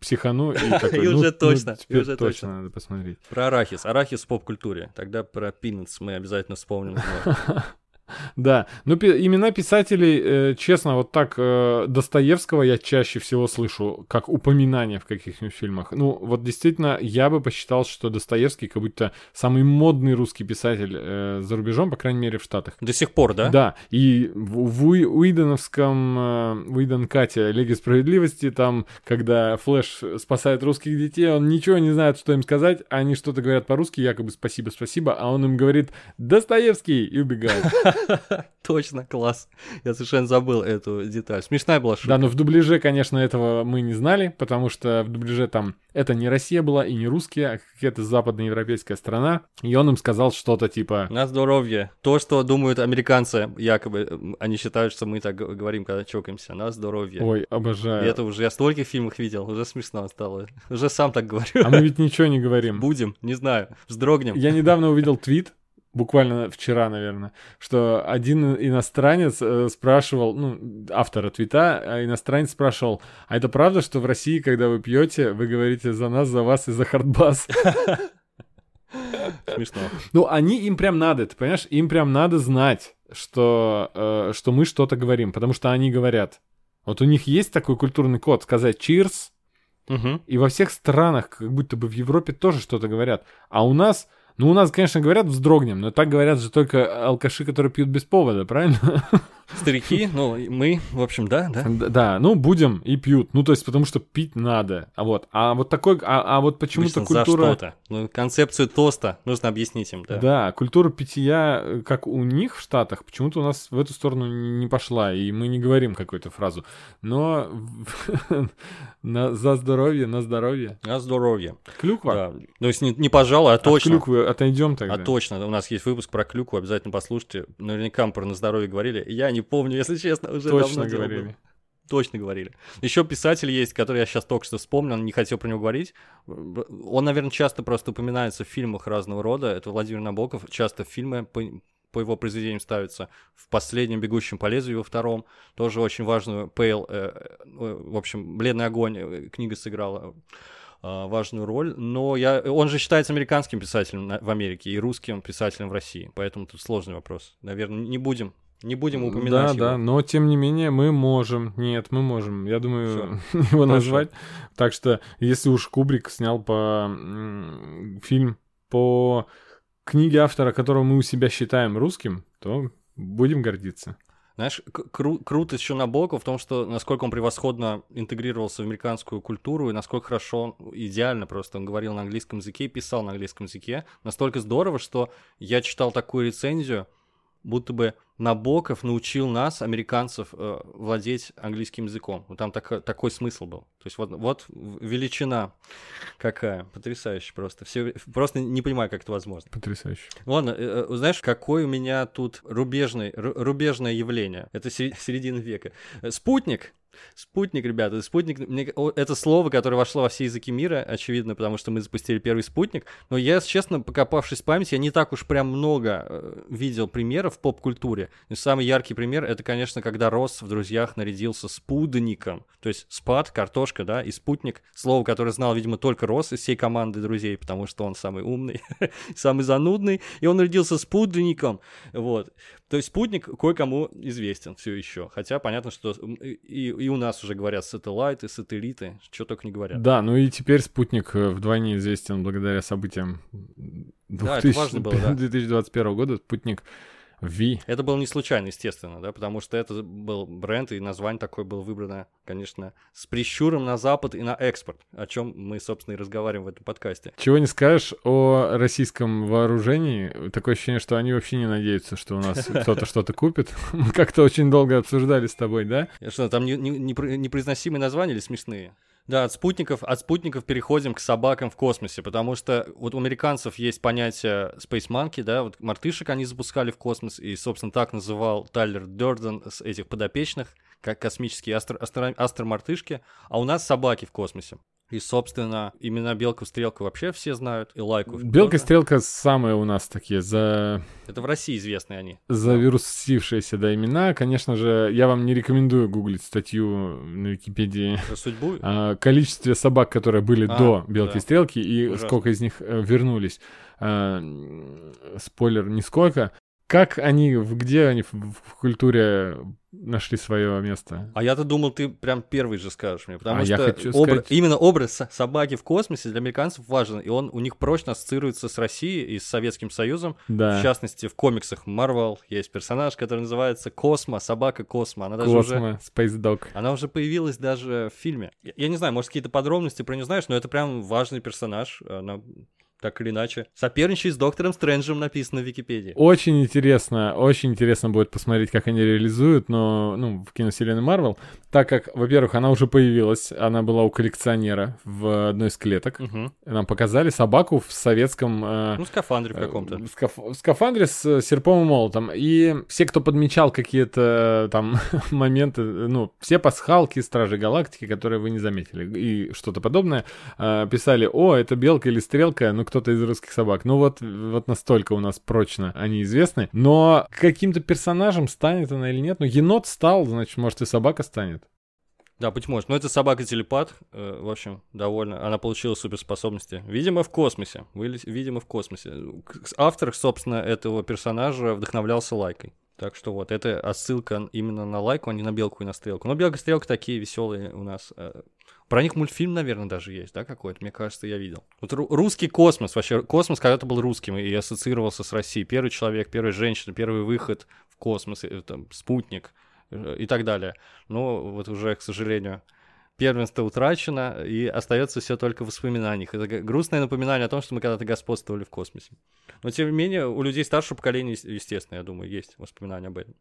психану и такой, И ну, уже ну, точно, и уже точно надо посмотреть. Про арахис. Арахис в поп-культуре. Тогда про Peanuts мы обязательно вспомним. Да, ну пи- имена писателей, э, честно, вот так э, Достоевского я чаще всего слышу как упоминание в каких-нибудь фильмах. Ну, вот действительно, я бы посчитал, что Достоевский как будто самый модный русский писатель э, за рубежом, по крайней мере, в Штатах. До сих пор, да? Да, и в, в Уи- Уидоновском, э, Уидон Кате Лиге Справедливости, там, когда Флэш спасает русских детей, он ничего не знает, что им сказать, они что-то говорят по-русски, якобы спасибо, спасибо, а он им говорит Достоевский и убегает. Точно, класс. Я совершенно забыл эту деталь. Смешная была шутка. Да, но в дубляже, конечно, этого мы не знали, потому что в дубляже там это не Россия была и не русские, а какая-то западноевропейская страна, и он им сказал что-то типа... На здоровье. То, что думают американцы, якобы, они считают, что мы так говорим, когда чокаемся. На здоровье. Ой, И обожаю. это уже я стольких фильмах видел, уже смешно стало. Уже сам так говорю. А мы ведь ничего не говорим. Будем, не знаю, вздрогнем. Я недавно увидел твит, буквально вчера, наверное, что один иностранец э, спрашивал, ну, автора твита, а иностранец спрашивал, а это правда, что в России, когда вы пьете, вы говорите за нас, за вас и за хардбас? Смешно. Ну, они, им прям надо, ты понимаешь, им прям надо знать, что, э, что мы что-то говорим, потому что они говорят. Вот у них есть такой культурный код, сказать cheers, Мгм. и во всех странах, как будто бы в Европе тоже что-то говорят. А у нас, ну у нас, конечно, говорят вздрогнем, но так говорят же только алкаши, которые пьют без повода, правильно? Старики, ну, мы, в общем, да, да. Да, ну будем и пьют. Ну то есть потому что пить надо. А вот, а вот такой, а, а вот почему-то Обычно за культура... что-то. Ну, концепцию тоста нужно объяснить им, да. Да. культура питья, э, как у них в Штатах, почему-то у нас в эту сторону не пошла, и мы не говорим какую-то фразу. Но на, за здоровье, на здоровье. На здоровье. Клюква. Да. То есть не, не пожалуй, а От точно. клюквы отойдем тогда. А точно, у нас есть выпуск про клюкву, обязательно послушайте. Наверняка мы про на здоровье говорили. Я не помню, если честно, уже Точно давно говорили. было. Точно говорили. Еще писатель есть, который я сейчас только что вспомнил, не хотел про него говорить. Он, наверное, часто просто упоминается в фильмах разного рода. Это Владимир Набоков. Часто фильмы по, по его произведениям ставятся. В последнем «Бегущем по лезвию» во втором. Тоже очень важную Пейл, э, э, в общем, «Бледный огонь» книга сыграла э, важную роль, но я, он же считается американским писателем в Америке и русским писателем в России, поэтому тут сложный вопрос. Наверное, не будем, не будем упоминать Да, его. да, но тем не менее мы можем. Нет, мы можем. Я думаю, его назвать. Так что, если уж Кубрик снял по фильм по книге автора, которого мы у себя считаем русским, то будем гордиться. Знаешь, кру- круто еще Набоков в том, что насколько он превосходно интегрировался в американскую культуру и насколько хорошо, он, идеально просто он говорил на английском языке и писал на английском языке. Настолько здорово, что я читал такую рецензию, будто бы Набоков научил нас, американцев, э, владеть английским языком. Вот там так- такой смысл был. То есть вот, вот величина какая, потрясающе просто. Все, просто не понимаю, как это возможно. Потрясающе. Ладно, э, э, знаешь, какое у меня тут рубежный, ру- рубежное явление? Это се- середина века. Спутник. Спутник, ребята, спутник, мне- это слово, которое вошло во все языки мира, очевидно, потому что мы запустили первый спутник. Но я, честно, покопавшись в памяти, я не так уж прям много э, видел примеров в поп-культуре. Самый яркий пример это, конечно, когда Росс в друзьях нарядился спудником. То есть спад, картошка, да, и спутник, слово, которое знал, видимо, только Росс из всей команды друзей, потому что он самый умный, самый занудный, и он родился спутником. Вот. То есть спутник кое-кому известен все еще. Хотя понятно, что и, и у нас уже говорят сателлайты, сателлиты, что только не говорят. Да, ну и теперь спутник э, вдвойне известен благодаря событиям Да, это важно было, да. 2021 года. Спутник V. Это было не случайно, естественно, да, потому что это был бренд, и название такое было выбрано, конечно, с прищуром на запад и на экспорт, о чем мы, собственно, и разговариваем в этом подкасте. Чего не скажешь о российском вооружении. Такое ощущение, что они вообще не надеются, что у нас кто-то что-то купит. Мы как-то очень долго обсуждали с тобой, да? Что, там не- не- непро- непроизносимые названия или смешные? Да, от спутников, от спутников переходим к собакам в космосе, потому что вот у американцев есть понятие Space Monkey, да, вот мартышек они запускали в космос, и, собственно, так называл Тайлер Дёрден с этих подопечных, как космические астро- астро- астромартышки, а у нас собаки в космосе. И, собственно, имена Белку Стрелку вообще все знают, и Лайку. Белка тоже. Стрелка самые у нас такие за Это в России известные они. завирусившиеся да, имена. Конечно же, я вам не рекомендую гуглить статью на Википедии Про судьбу. о количестве собак, которые были А, до Белки да. Стрелки, и Ужасно. сколько из них э, вернулись. М, спойлер, нисколько. Как они, где они в, в культуре нашли свое место? А я-то думал, ты прям первый же скажешь мне, потому А я что хочу обра- сказать- именно образ со- собаки в космосе для американцев важен, и он у них прочно ассоциируется с Россией и с Советским Союзом. Да. В частности, в комиксах Marvel есть персонаж, который называется Космо, собака Космо. Она даже уже... Космо, Space Dog. Она уже появилась даже в фильме. Я, я не знаю, может, какие-то подробности про нее знаешь, но это прям важный персонаж. Она так или иначе. Соперничает с Доктором Стрэнджем написано в Википедии. Очень интересно, очень интересно будет посмотреть, как они реализуют, но, ну, в киновселенной Марвел, так как, во-первых, она уже появилась, она была у коллекционера в одной из клеток. Мгм. Нам показали собаку в советском... э, Ну, скафандре в э, каком-то. в скаф- в скафандре с э, серпом и молотом. И все, кто подмечал какие-то э, там моменты, э, ну, все пасхалки Стражи Галактики, которые вы не заметили, и что-то подобное, э, писали, о, это белка или стрелка, ну, кто-то из русских собак. Ну, вот, вот настолько у нас прочно они известны. Но каким-то персонажем станет она или нет, ну, енот стал, значит, может, и собака станет. Да, быть может. Но это собака-телепат, э, в общем, довольно. Она получила суперспособности. Видимо, в космосе. Вылез- Видимо, в космосе. Автор, собственно, этого персонажа вдохновлялся лайкой. Так что вот, это отсылка именно на лайку, а не на белку и на стрелку. Но белка и стрелка такие веселые у нас. э, Про них мультфильм, наверное, даже есть, да, какой-то? Мне кажется, я видел. Вот ру- русский космос, вообще, космос когда-то был русским и ассоциировался с Россией. Первый человек, первая женщина, первый выход в космос, э, там, спутник э, и так далее. Но вот уже, к сожалению, первенство утрачено, и остается все только в воспоминаниях. Это грустное напоминание о том, что мы когда-то господствовали в космосе. Но, тем не менее, у людей старшего поколения, ес- естественно, я думаю, есть воспоминания об этом.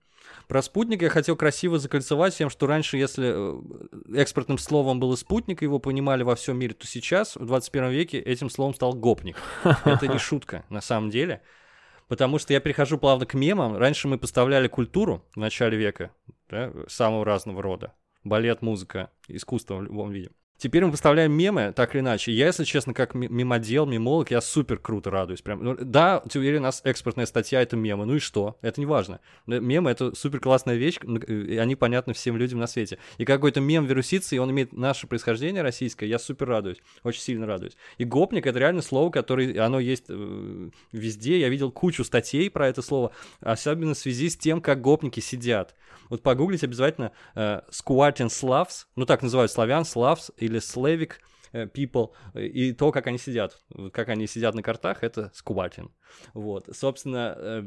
Про спутник я хотел красиво закольцевать тем, что раньше, если э, экспортным словом было спутник, его понимали во всем мире, то сейчас, в 21 веке, этим словом стал гопник. Это не шутка, на самом деле. Потому что я перехожу плавно к мемам. Раньше мы поставляли культуру в начале века, да, самого разного рода. Балет, музыка, искусство в любом виде. Теперь мы поставляем мемы, так или иначе. Я, если честно, как мемодел, мемолог, я супер круто радуюсь. Прям. Ну, да, теперь у нас экспортная статья — это мемы. Ну и что? Это не важно. Но Мемы — это супер классная вещь, э, и они понятны всем людям на свете. И какой-то мем вирусится, и он имеет наше происхождение российское, я супер радуюсь. Очень сильно радуюсь. И гопник — это реально слово, которое, оно есть э, везде. Я видел кучу статей про это слово, особенно в связи с тем, как гопники сидят. Вот погуглить обязательно э, squatting Slavs, ну так называют славян, Slavs или Slavic э, people, и то, как они сидят. Как они сидят на картах, это squatting. Вот, собственно, э,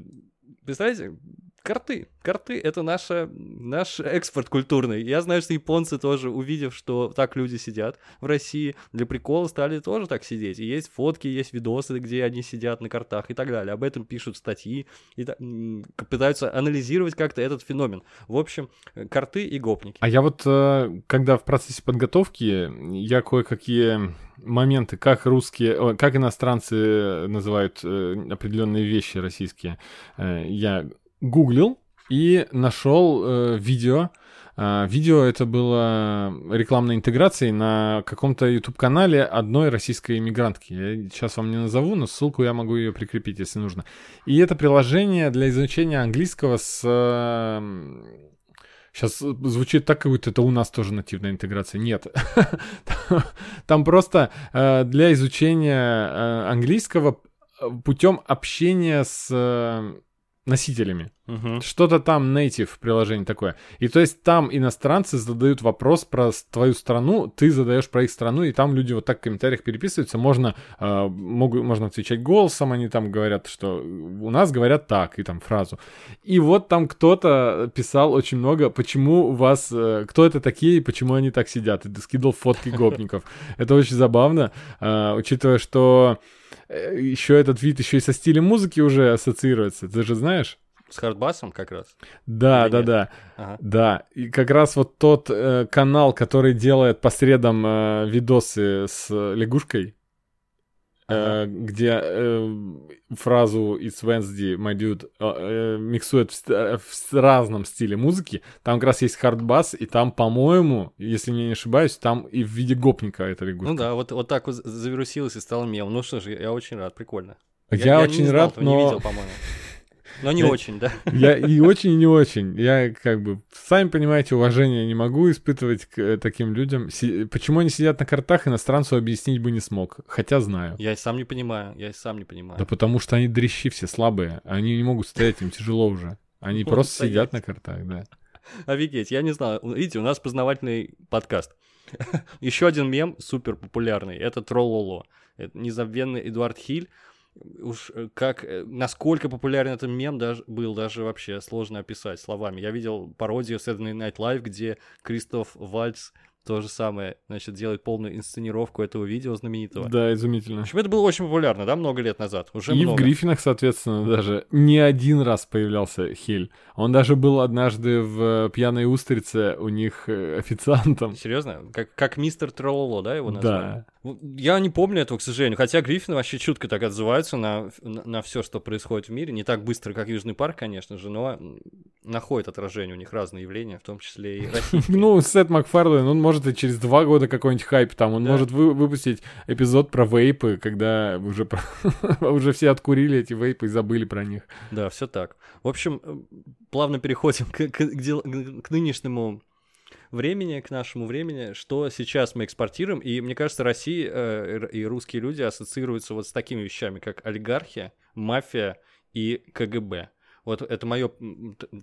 представляете, карты. Карты — это наша, наш экспорт культурный. Я знаю, что японцы тоже, увидев, что так люди сидят в России, для прикола стали тоже так сидеть. И есть фотки, есть видосы, где они сидят на картах и так далее. Об этом пишут статьи и та- м, пытаются анализировать как-то этот феномен. В общем, э, карты и гопники. А я вот, э, когда в процессе подготовки, я кое-какие моменты, как русские, как иностранцы называют э, определенные вещи российские, я гуглил и нашел э, видео. А, Видео это было рекламной интеграцией на каком-то YouTube-канале одной российской иммигрантки. Я сейчас вам не назову, но ссылку я могу ее прикрепить, если нужно. И это приложение для изучения английского с... Сейчас звучит так, как будто это у нас тоже нативная интеграция. Нет. Там просто э, для изучения э, английского путем общения с э, носителями. Мгм. Что-то там native приложение такое. И то есть там иностранцы задают вопрос про твою страну, ты задаешь про их страну, и там люди вот так в комментариях переписываются. Можно, э, могу- можно отвечать голосом, они там говорят, что у нас говорят так, и там фразу. И вот там кто-то писал очень много, почему у вас, э, кто это такие, и почему они так сидят. И скидывал фотки гопников. Это очень забавно, э, учитывая, что еще этот вид еще и со стилем музыки уже ассоциируется. Ты же знаешь? С хардбасом как раз. Да, Или да, нет? да. Ага. Да, и как раз вот тот э, канал, который делает по средам э, видосы с лягушкой, э, где э, фразу «It's Wednesday, my dude» э, э, миксует в, э, в разном стиле музыки. Там как раз есть хардбас, и там, по-моему, если не ошибаюсь, там и в виде гопника эта лягушка. Ну да, вот, вот так вот за- завирусилось и стало мемом. Ну что ж, я очень рад, прикольно. Я, не очень знал рад, этого, но... Не видел, по-моему. Но не Я- очень, да? Я и очень, и не очень. Я как бы, сами понимаете, уважения не могу испытывать к э, таким людям. Си- Почему они сидят на картах, иностранцу объяснить бы не смог. Хотя знаю. Я и сам не понимаю, я и сам не понимаю. Да потому что они дрищи все слабые. Они не могут стоять, им тяжело уже. Они Могут просто стоять. сидят на картах, да. Офигеть, я не знаю. Видите, у нас познавательный подкаст. Еще один мем супер популярный. Это Троллоло. Это незабвенный Эдуард Хиль. Уж э, как, э, насколько популярен этот мем даже, был, даже вообще сложно описать словами. Я видел пародию Saturday Night Live, где Кристоф Вальц то же самое, значит, делает полную инсценировку этого видео знаменитого. Да, изумительно. В общем, это было очень популярно, да, много лет назад. Уже И много. в Гриффинах, соответственно, даже не один раз появлялся Хиль. Он даже был однажды в «Пьяной устрице» у них э, официантом. Серьезно? Как, как мистер Троллоло, да, его назвали? Да. Ну, Я не помню этого, к сожалению. Хотя Гриффины вообще чутко так отзываются на, на, все, что происходит в мире. Не так быстро, как Южный парк, конечно же, но находит отражение у них разные явления, в том числе и российские. Ну, Сет Макфарлейн, он может и через два года какой-нибудь хайп там, он может вы- выпустить эпизод про вейпы, когда уже, уже все откурили эти вейпы и забыли про них. Да, все так. В общем, плавно переходим к нынешнему времени, к нашему времени, что сейчас мы экспортируем. И мне кажется, Россия э, и русские люди ассоциируются вот с такими вещами, как олигархия, мафия и КГБ. Вот это мое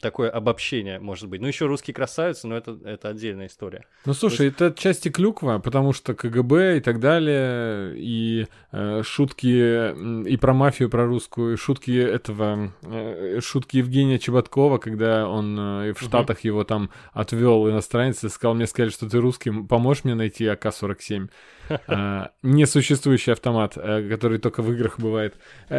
такое обобщение, может быть. Ну, еще русские красавицы, но это, это отдельная история. Ну, слушай, это отчасти клюква, потому что КГБ и так далее, и э, шутки и про мафию, про русскую, и шутки этого, э, шутки Евгения Чеботкова, когда он э, в Штатах его там отвел иностранец и сказал, мне сказали, что ты русский, поможешь мне найти АК-47? А, Несуществующий автомат, э, который только в играх бывает.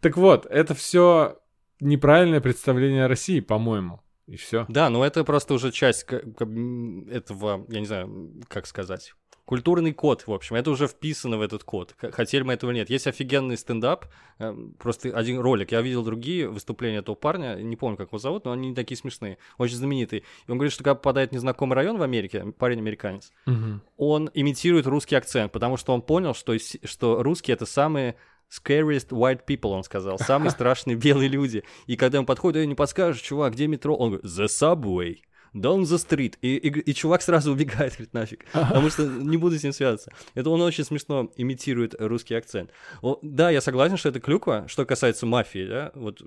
Так вот, это все неправильное представление о России, по-моему. И все. Да, но это просто уже часть этого, я не знаю, как сказать, культурный код, в общем, это уже вписано в этот код. Хотели мы этого или нет. Есть офигенный стендап, э, просто один ролик. Я видел другие выступления этого парня, не помню, как его зовут, но они такие смешные, очень знаменитые. И он говорит, что когда попадает в незнакомый район в Америке, парень американец, Мгм. он имитирует русский акцент, потому что он понял, что, что русские это самые scariest white people, он сказал, самые страшные белые люди. И когда ему подходит, эй, не подскажешь, чувак, где метро? Он говорит, the subway. Down the street. И, и, и чувак сразу убегает, говорит, нафиг. Потому что не буду с ним связываться. Это он очень смешно имитирует русский акцент. О, да, я согласен, что это клюква. Что касается мафии, да, вот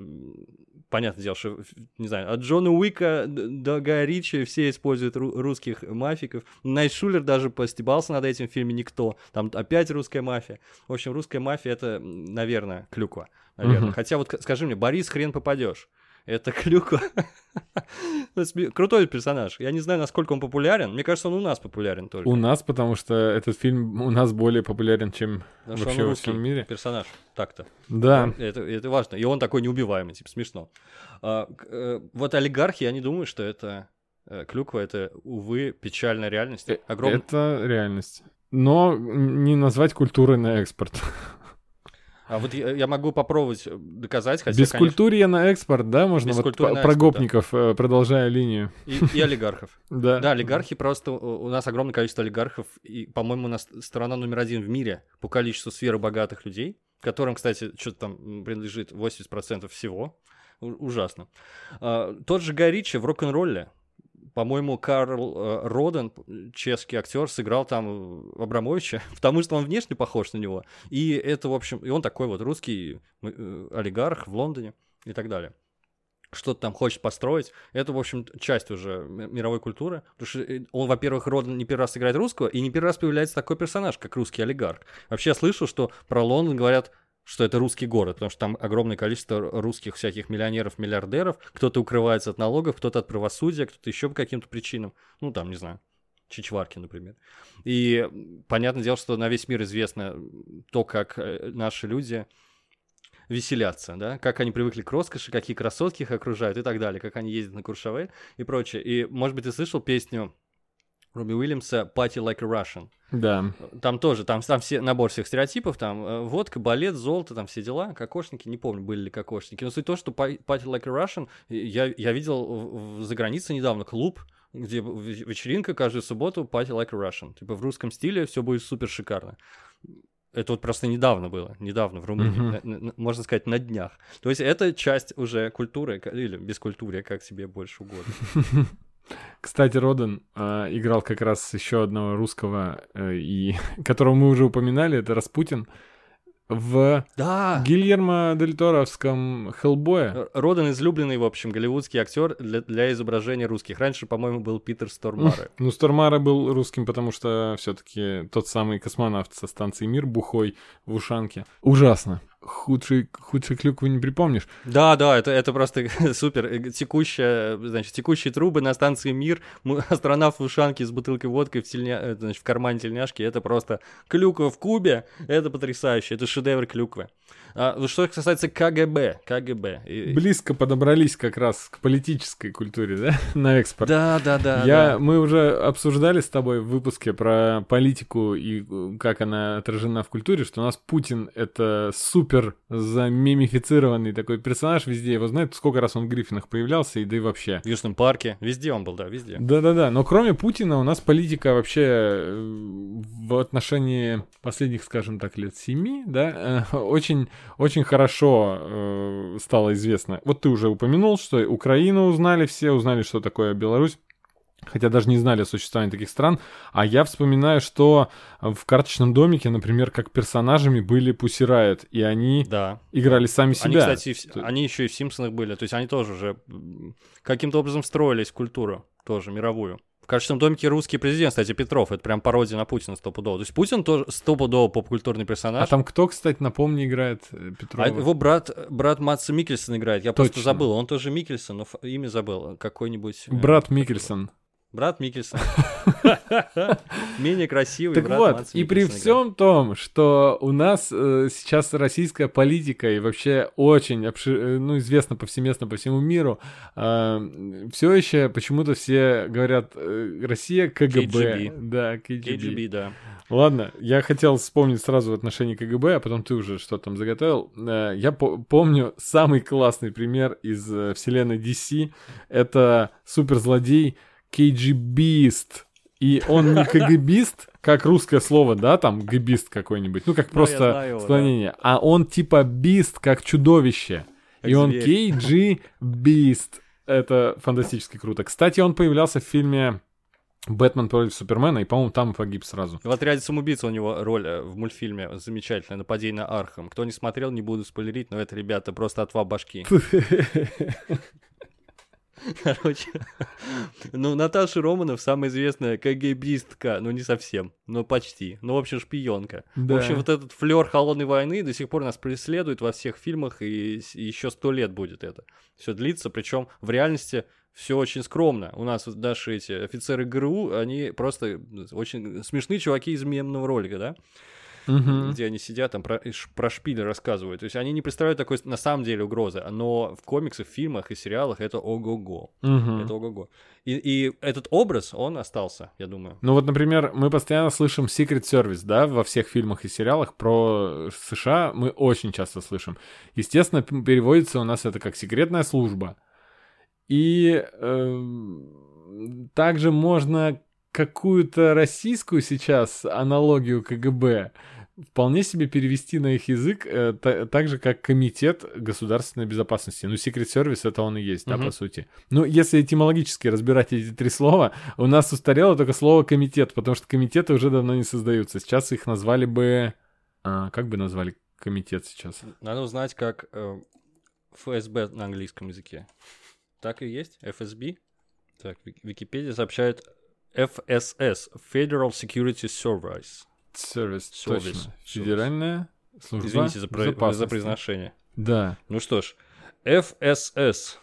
понятное дело, что, не знаю, от Джона Уика до Гая Ричи все используют ру- русских мафиков. Найт Шулер даже постебался над этим в фильме «Никто». Там опять русская мафия. В общем, русская мафия — это, наверное, клюква. Наверное. Мгм. Хотя вот скажи мне, Борис хрен попадешь. Это клюква. Крутой персонаж. Я не знаю, насколько он популярен. Мне кажется, он у нас популярен только. У нас, потому что этот фильм у нас более популярен, чем Потому вообще во всем мире. персонаж. Так-то. Да. Это, это важно. И он такой неубиваемый, типа, смешно. А, э, вот олигархи, я не думаю, что это э, клюква, это, увы, печальная реальность. Э, Огромный... Это реальность. Но не назвать культурой на экспорт. А вот я, я могу попробовать э, доказать, хотя, Без конечно, культурья на экспорт, да, можно вот по- на про экспорт, да. гопников, э, продолжая линию. и, и олигархов. Да. Да, олигархи просто... У нас огромное количество олигархов, и, по-моему, у нас страна номер один в мире по количеству сферы богатых людей, которым, кстати, что-то там принадлежит 80% всего. У- ужасно. А, тот же Гай Ричи в рок-н-ролле. По-моему, Карл э, Роден, чешский актер, сыграл там э, Абрамовича, потому что он внешне похож на него. И это, в общем, и он такой вот русский э, олигарх в Лондоне и так далее. что-то там хочет построить, это, в общем, часть уже мировой культуры. Потому что он, во-первых, Родан не первый раз играет русского, и не первый раз появляется такой персонаж, как русский олигарх. Вообще, я слышал, что про Лондон говорят, что это русский город, потому что там огромное количество русских всяких миллионеров, миллиардеров. Кто-то укрывается от налогов, кто-то от правосудия, кто-то еще по каким-то причинам. Ну, там, не знаю, Чичварки, например. И понятное дело, что на весь мир известно то, как э, наши люди веселятся, да, как они привыкли к роскоши, какие красотки их окружают и так далее, как они ездят на Куршавель и прочее. И, может быть, ты слышал песню Робби Уильямса «Party like a Russian». Да. Там тоже, там, там все набор всех стереотипов, там э, водка, балет, золото, там все дела, кокошники, не помню, были ли кокошники. Но суть в том, что Party Like a Russian, я, я видел за границей недавно клуб, где вечеринка каждую субботу Party Like a Russian. Типа в русском стиле все будет супер шикарно. Это вот просто недавно было, недавно в Румынии, на- можно сказать, на днях. То есть это часть уже культуры, или бескультурья, как тебе больше угодно. Кстати, Родан э, играл как раз еще одного русского, э, и которого мы уже упоминали, это Распутин, в Да! Гильермо Дель Торовском Хеллбое. Родан излюбленный, в общем, голливудский актер для, для изображения русских. Раньше, по-моему, был Питер Стормаре. Ну, Стормара был русским, потому что все-таки тот самый космонавт со станции Мир бухой в ушанке. Ужасно. Худший, худший клюквы не припомнишь. Да, да, это, это просто супер. Э, Текущая, значит, текущие трубы на станции Мир, астронавт в ушанке с бутылкой водки в, тельня, э, значит, в кармане тельняшки, это просто клюква в кубе, это потрясающе, это шедевр клюквы. А, ну, что касается КГБ, КГБ. Близко подобрались как раз к политической культуре, да, на экспорт. Да, да, да. Я, да. Мы уже обсуждали с тобой в выпуске про политику и э, как она отражена в культуре, что у нас Путин — это супер замемифицированный такой персонаж везде. Его знают, сколько раз он в Гриффинах появлялся, и да и вообще. В Южном парке, везде он был, да, везде. Да-да-да, но кроме Путина у нас политика вообще э, в отношении последних, скажем так, лет семи, да, э, очень, очень хорошо э, стало известно. Вот ты уже упомянул, что Украину узнали все, узнали, что такое Беларусь. Хотя даже не знали о существовании таких стран. А я вспоминаю, что в карточном домике, например, как персонажами были Pussy Riot, и они Да. играли сами себя. Они, кстати, в- То- они еще и в Симпсонах были. То есть они тоже уже каким-то образом встроились в культуру, тоже мировую. Качественном домике русский президент, кстати, Петров. Это прям пародия на Путина стопудово. То есть Путин тоже стопудово поп-культурный персонаж. А там кто, кстати, напомни, играет э, Петрова? А его брат, брат Матса Микельсон играет. Я просто Точно. забыл. Он тоже Микельсон, но имя забыл. Какой-нибудь... э, Брат Микельсон. Брат Микельсон. Менее красивый Так брат вот, Мадса и при всем том, что у нас э, сейчас российская политика и вообще очень обши- э, ну, известно повсеместно по всему миру, все еще почему-то все говорят э, Россия КГБ. KGB. Да. КГБ. KGB, да. Ладно, я хотел вспомнить сразу в отношении КГБ, а потом ты уже что там заготовил. Э, Я по- помню самый классный пример из э, вселенной DC. Это суперзлодей KGBeast. И он не КГБист, как русское слово, да, там, гбист какой-нибудь, ну, как просто его, склонение, а он типа beast, как чудовище. Как и он. KGBeast. Это фантастически круто. Кстати, он появлялся в фильме «Бэтмен против Супермена», и, по-моему, там погиб сразу. В отряде самоубийц у него роль э, в мультфильме замечательная, нападение на Архам. Кто не смотрел, не буду спойлерить, но это, ребята, просто отвал башки. Короче, ну, Наташа Романов самая известная КГБистка, ну, не совсем, но почти. Ну, в общем, шпионка. Да. В общем, вот этот флер холодной войны до сих пор нас преследует во всех фильмах, и еще сто лет будет это. Все длится, причем в реальности все очень скромно. У нас даже эти офицеры ГРУ, они просто очень смешные чуваки из мемного ролика, да? Мгм. где они сидят, там про, про шпили рассказывают. То есть они не представляют такой на самом деле угрозы, но в комиксах, фильмах и сериалах это ого-го. Мгм. Это ого-го. И, и этот образ, он остался, я думаю. Ну вот, например, мы постоянно слышим Secret Service, да, во всех фильмах и сериалах про США мы очень часто слышим. Естественно, переводится у нас это как секретная служба. И эм, также можно какую-то российскую сейчас аналогию КГБ вполне себе перевести на их язык э, та- так же, как Комитет государственной безопасности. Ну, Secret Service это он и есть, да, Мгм. по сути. Ну, если этимологически разбирать эти три слова, у нас устарело только слово комитет, потому что комитеты уже давно не создаются. Сейчас их назвали бы... а, как бы назвали комитет сейчас? Надо узнать, как... э, ФСБ на английском языке. Так и есть, FSB. Так, Вик- Википедия сообщает FSS, Federal Security Service. Сервис, Service. точно. Федеральная служба Извините за, про- за произношение. Да. Ну что ж, FSS.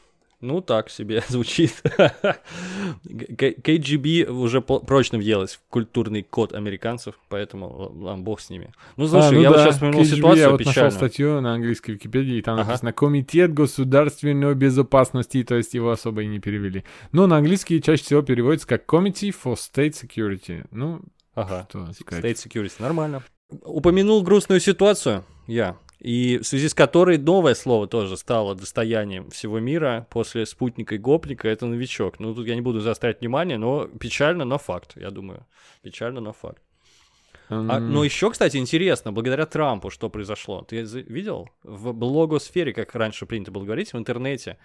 Ну, так себе звучит. К- KGB уже прочно въелась в культурный код американцев, поэтому л- ладно, бог с ними. Ну, слушай, А, ну я вот да, сейчас вспомнил KGB, ситуацию Я вот нашел статью на английской Википедии, и там Ага. написано «Комитет государственной безопасности», то есть его особо и не перевели. Но на английский чаще всего переводится как «Committee for State Security». Ну, Ага. что сказать. State Security, нормально. Упомянул грустную ситуацию я, и в связи с которой новое слово тоже стало достоянием всего мира после спутника и гопника, это новичок. Ну, тут я не буду заострять внимание, но печально, но факт, я думаю. Печально, но факт. А, М, но еще, кстати, интересно, благодаря Трампу что произошло? Ты видел? В блогосфере, как раньше принято было говорить, в интернете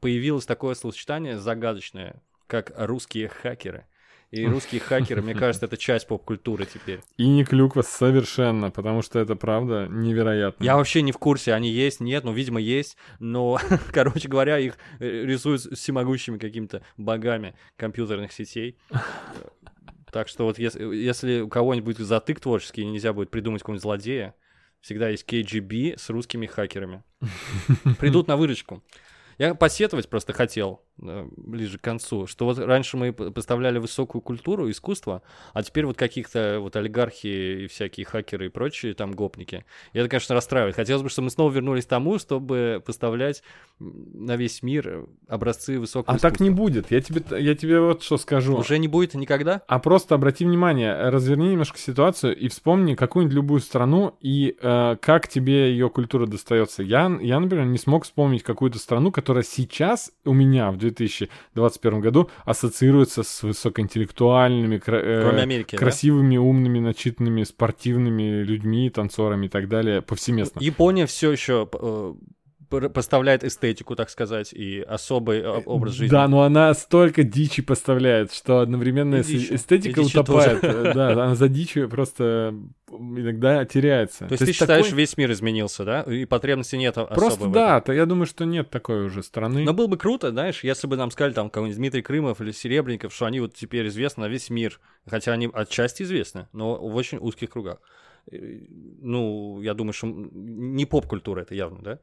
появилось такое словосочетание загадочное, как русские хакеры. И русские хакеры, мне кажется, это часть поп-культуры теперь. И не клюква совершенно, потому что это правда невероятно. Я вообще не в курсе, они есть, нет, ну, видимо, есть, но, короче говоря, их э, рисуют всемогущими какими-то богами компьютерных сетей. Так что вот если, если у кого-нибудь затык творческий, нельзя будет придумать какого-нибудь злодея, всегда есть KGB с русскими хакерами. Придут на выручку. Я посетовать просто хотел ближе к концу, что вот раньше мы поставляли высокую культуру, искусство, а теперь вот каких-то вот олигархи и всякие хакеры и прочие там гопники. И это, конечно, расстраивает. Хотелось бы, чтобы мы снова вернулись к тому, чтобы поставлять на весь мир образцы высокого А искусства. так не будет. Я тебе, я тебе вот что скажу. Уже не будет никогда? А просто обрати внимание, разверни немножко ситуацию и вспомни какую-нибудь любую страну и э, как тебе ее культура достается. Я, я, например, не смог вспомнить какую-то страну, которая сейчас у меня в 2021 году ассоциируется с высокоинтеллектуальными, кра- э, Кроме Америки, да? красивыми, умными, начитанными, спортивными людьми, танцорами и так далее повсеместно. Япония все еще э, поставляет эстетику, так сказать, и особый э, образ жизни. Да, но она столько дичи поставляет, что одновременно дичи. эстетика утопает. тоже. Э, Да, она за дичью просто иногда теряется. То есть ты считаешь, такой- весь мир изменился, да? И потребности нет о- Просто да, то я думаю, что нет такой уже страны. Но было бы круто, знаешь, если бы нам сказали там какой-нибудь Дмитрий Крымов или Серебренников, что они вот теперь известны на весь мир. Хотя они отчасти известны, но в очень узких кругах. Э, Ну, я думаю, что не поп-культура это явно, да?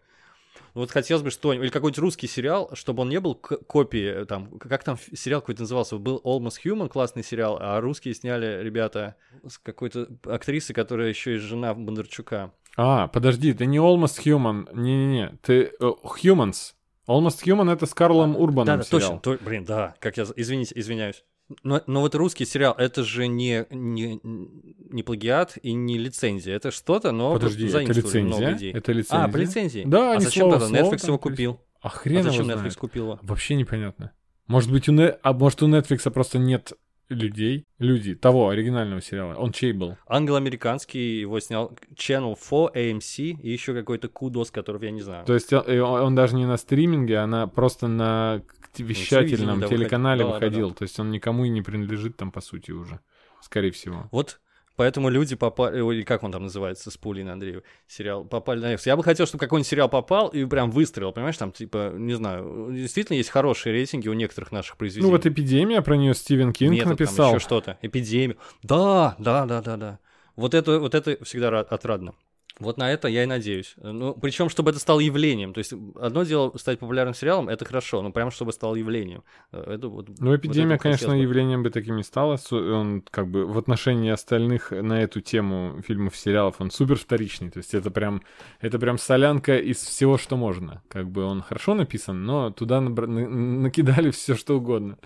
Ну, Вот хотелось бы что или какой-нибудь русский сериал, чтобы он не был копией, э, там, как там сериал какой-то назывался, был Almost Human, классный сериал, а русские сняли ребята с какой-то актрисой, которая еще и жена Бондарчука. А, подожди, ты не Almost Human. Не-не-не, ты э, Humans. Almost Human это с Карлом Урбаном Да, да, сериал. точно. то- блин, да, как я... Извините, извиняюсь. Но, но вот русский сериал, это же не, не, не плагиат и не лицензия. Это что-то, но Подожди, это заимствовали много лицензия? идей. Это лицензия? А, по лицензии? Да, а зачем слово тогда? Netflix его купил. А хрен А зачем его Netflix знает. купил его? Вообще непонятно. Может быть, у, Не- а может, у Netflix просто нет людей, люди, того оригинального сериала. Он чей был? Англо-американский, его снял Channel 4, AMC и еще какой-то кудос, которого я не знаю. То есть э, он, он даже не на стриминге, а на, просто на вещательном телевидении, да, телеканале выходил. Да, да. То есть он никому и не принадлежит там, по сути, уже. Скорее всего. Вот поэтому люди попали, или как он там называется, с пулей на Андрею, сериал, попали на Netflix. Я бы хотел, чтобы какой-нибудь сериал попал и прям выстрелил, понимаешь, там, типа, не знаю, действительно есть хорошие рейтинги у некоторых наших произведений. Ну вот «Эпидемия», про нее Стивен Кинг Метод, написал. Там еще что-то. Эпидемию. Да, да, да, да, да. Вот это, вот это всегда ра- отрадно. Вот на это я и надеюсь. Ну, причем, чтобы это стало явлением. То есть, одно дело стать популярным сериалом, это хорошо, но прям чтобы стало явлением. Э, Это вот, Ну, вот эпидемия, это конечно, бы. явлением бы таким не стало. Су- Он как бы в отношении остальных на эту тему фильмов, сериалов, он супер вторичный. То есть это прям, это прям солянка из всего, что можно. Как бы он хорошо написан, но туда накидали все, что угодно.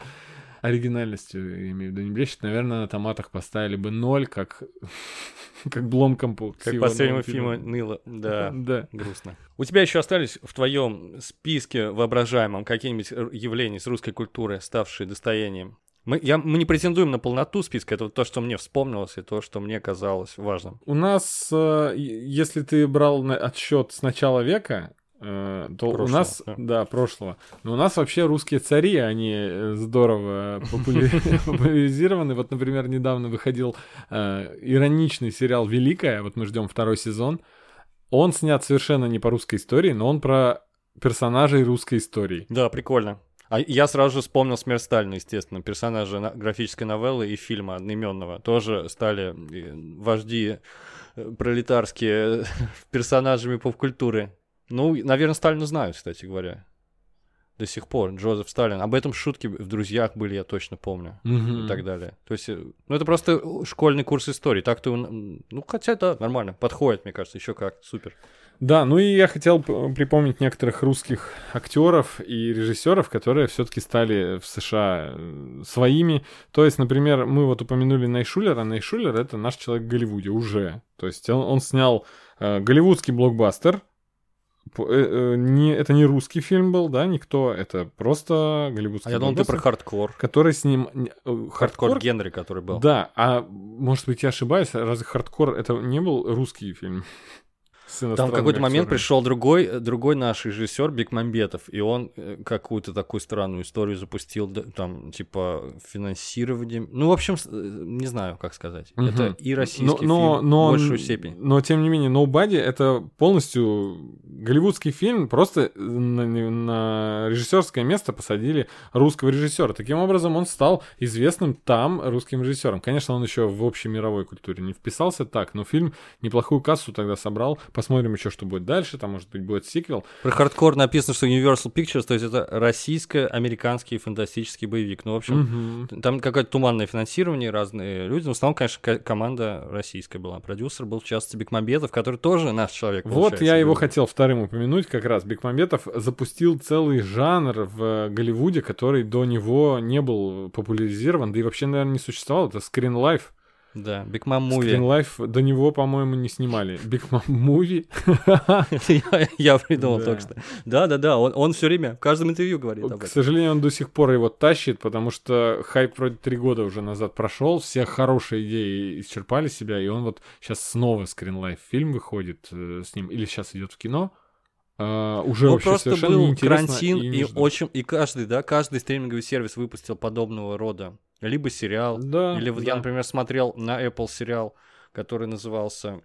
Оригинальностью, я имею в виду, не блещет. Наверное, на томатах поставили бы ноль, как, как Бломкомпу. с Как его последнего фильма. Нила. Да, Да. грустно. У тебя еще остались в твоем списке воображаемом какие-нибудь явления из русской культуры, ставшие достоянием? Мы, я, мы не претендуем на полноту списка, это то, что мне вспомнилось, и то, что мне казалось важным. У нас, э, если ты брал отсчет с начала века, э, то у Прошлого, нас, да. да. прошлого, но у нас вообще русские цари, они э, здорово популя- популяризированы. Вот, например, недавно выходил э, ироничный сериал «Великая», вот мы ждем второй сезон. Он снят совершенно не по русской истории, но он про персонажей русской истории. Да, прикольно. А я сразу же вспомнил «Смерть Сталина», естественно. Персонажи на- графической новеллы и фильма одноименного тоже стали вожди пролетарские персонажами поп-культуры. Ну, наверное, Сталина знают, кстати говоря. До сих пор. Джозеф Сталин. Об этом шутки в «Друзьях» были, я точно помню. И так далее. То есть, э, ну, это просто школьный курс истории. Так-то, он, ну, хотя, да, нормально. Подходит, мне кажется, еще как. Супер. Да, ну и я хотел п- припомнить некоторых русских актеров и режиссеров, которые все-таки стали в США э, своими. То есть, например, мы вот упомянули Найшулера. Найшулер это наш человек в Голливуде уже. То есть он, он снял э, голливудский блокбастер. Э, э, не, это не русский фильм был, да, никто. Это просто голливудский А я думал, ты про хардкор. который с ним... э, Хардкор Генри, который был. Да, а может быть я ошибаюсь, разве хардкор это не был русский фильм? Там какой-то момент пришел другой, э, другой наш режиссер Бекмамбетов, и он э, какую-то такую странную историю запустил, там, типа, финансирование. Ну, в общем, э, не знаю, как сказать. Мгм. Это и российский но, но, фильм но, в большую степень. Но, тем не менее, Nobody — это полностью голливудский фильм, просто на, на режиссерское место посадили русского режиссера. Таким образом, он стал известным там русским режиссером. Конечно, он еще в общей мировой культуре не вписался так, но фильм неплохую кассу тогда собрал. Посмотрим еще, что будет дальше. Там, может быть, будет сиквел. Про хардкор написано, что Universal Pictures, то есть это российско-американский фантастический боевик. Ну, в общем, Мгм. Там какое-то туманное финансирование, разные люди. В основном, конечно, ко- команда российская была. Продюсер был, в частности, Бекмамбетов, который тоже наш человек. Вот я его говорю. хотел вторым упомянуть как раз. Бекмамбетов запустил целый жанр в Голливуде, который до него не был популяризирован, да и вообще, наверное, не существовал. Это Screen Да, Бекмам Муви. Screen Life до него, по-моему, не снимали. Big Mom Movie. я, придумал только что. Да, да, да. Он, все время в каждом интервью говорит об К этом. сожалению, он до сих пор его тащит, потому что хайп вроде три года уже назад прошел, все хорошие идеи исчерпали себя, и он вот сейчас снова Screen Life фильм выходит э, с ним, или сейчас идет в кино. А, уже Ну, вообще просто совершенно был карантин, и, и, очень, и каждый, да, каждый стриминговый сервис выпустил подобного рода. Либо сериал, Да, или вот да. я, например, смотрел на Apple сериал, который назывался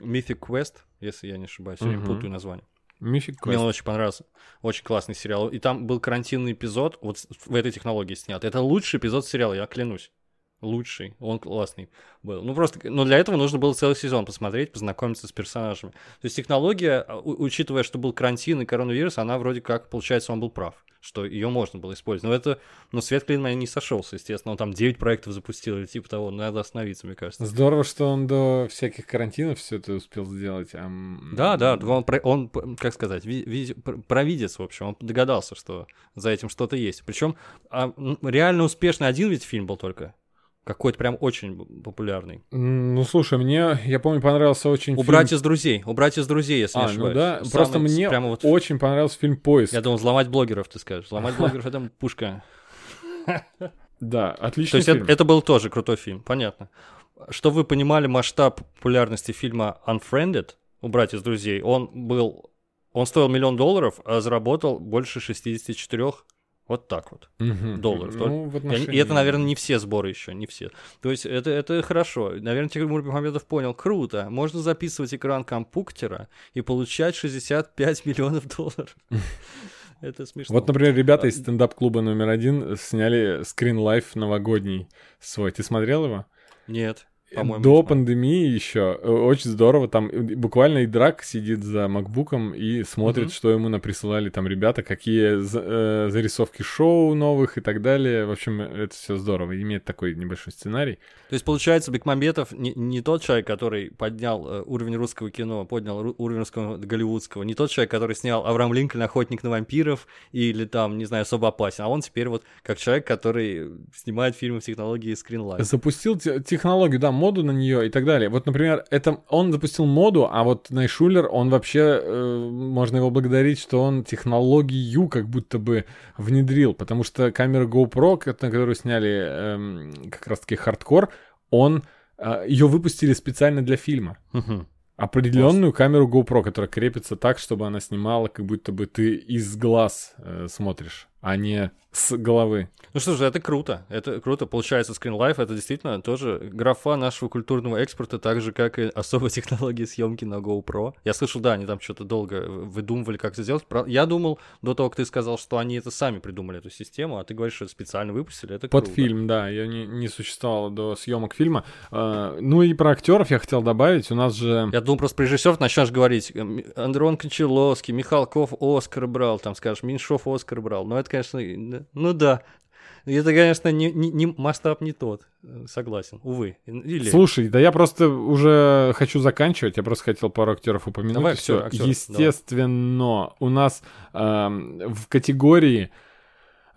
Mythic Quest, если я не ошибаюсь, я не путаю название. Mythic Мне Quest. он очень понравился. Очень классный сериал. И там был карантинный эпизод, вот в этой технологии снят. Это лучший эпизод сериала, я клянусь. Лучший. Он классный был. Ну, просто, но для этого нужно было целый сезон посмотреть, познакомиться с персонажами. То есть технология, а, учитывая, что был карантин и коронавирус, она вроде как, получается, он был прав, что ее можно было использовать. Но это, ну, свет клин не сошелся, естественно. Он там 9 проектов запустил или типа того. Надо остановиться, мне кажется. Здорово, что он до всяких карантинов все это успел сделать. а, Да, да, он, он, как сказать, ви- ви- пр- провидец, в общем, он догадался, что за этим что-то есть. Причем реально успешный один ведь фильм был только. Какой-то прям очень популярный. Ну, слушай, мне, я помню, понравился очень У фильм... братьев друзей. У братьев друзей, если не А, ну ошибаюсь. да, Самый просто мне прямо вот- очень понравился фильм «Поиск». Я думал, взломать блогеров, ты скажешь. Взломать блогеров это пушка. Да, То отличный есть фильм. это, это был тоже крутой фильм, понятно. Чтобы вы понимали масштаб популярности фильма Unfriended у братьев друзей, он был, он стоил миллион долларов, а заработал больше 64 вот так вот. Мгм. долларов. Ну, в отношении- И это, наверное, не все сборы еще, не все. То есть это, это хорошо. Наверное, Тимур Бекмамбетов понял, круто, можно записывать экран компьютера и получать 65 миллионов долларов. Это смешно. Вот, например, ребята из стендап-клуба номер один сняли скрин лайф новогодний свой. Ты смотрел его? Нет, по-моему. До пандемии еще. Очень здорово. Там э, буквально и драк сидит за макбуком и смотрит, Мгм. что ему наприсылали там ребята, какие за- э, зарисовки шоу новых и так далее. В общем, это все здорово. Имеет такой небольшой сценарий. То есть, получается, Бекмамбетов не, не тот человек, который поднял э, уровень русского кино, поднял уровень русского голливудского, не тот человек, который снял Авраам Линкольн, Охотник на вампиров или там, не знаю, особо опасен, а он теперь вот как человек, который снимает фильмы в технологии Screenlight. Запустил те- технологию, да, моду на нее и так далее. Вот, например, это он запустил моду, а вот Найшулер, он вообще, э, можно его благодарить, что он технологию как будто бы внедрил, потому что камера GoPro, на которую сняли эм, как раз-таки хардкор, он ее выпустили специально для фильма. Мгм. Определенную камеру GoPro, которая крепится так, чтобы она снимала, как будто бы ты из глаз э, смотришь. А не с головы. Ну что же, это круто. Это круто. Получается, Screen Life это действительно тоже графа нашего культурного экспорта, так же, как и особые технологии съемки на GoPro. Я слышал, да, они там что-то долго выдумывали, как это сделать. Я думал, до того, как ты сказал, что они это сами придумали, эту систему, а ты говоришь, что это специально выпустили. Это Под круто. фильм, да, ее не, не существовало до съемок фильма. А, Ну и про актеров я хотел добавить. У нас же... Я думал, просто про режиссеров начнешь говорить. Андрон Кончаловский, Михалков Оскар брал, там скажешь, Меньшов Оскар брал. Но это, конечно, ну да. Это, конечно, не, не- не- масштаб не тот. Э, Согласен. Увы. Или... Слушай, да я просто уже хочу заканчивать. Я просто хотел пару актеров упомянуть. Давай актёр, Естественно, у нас эм, в категории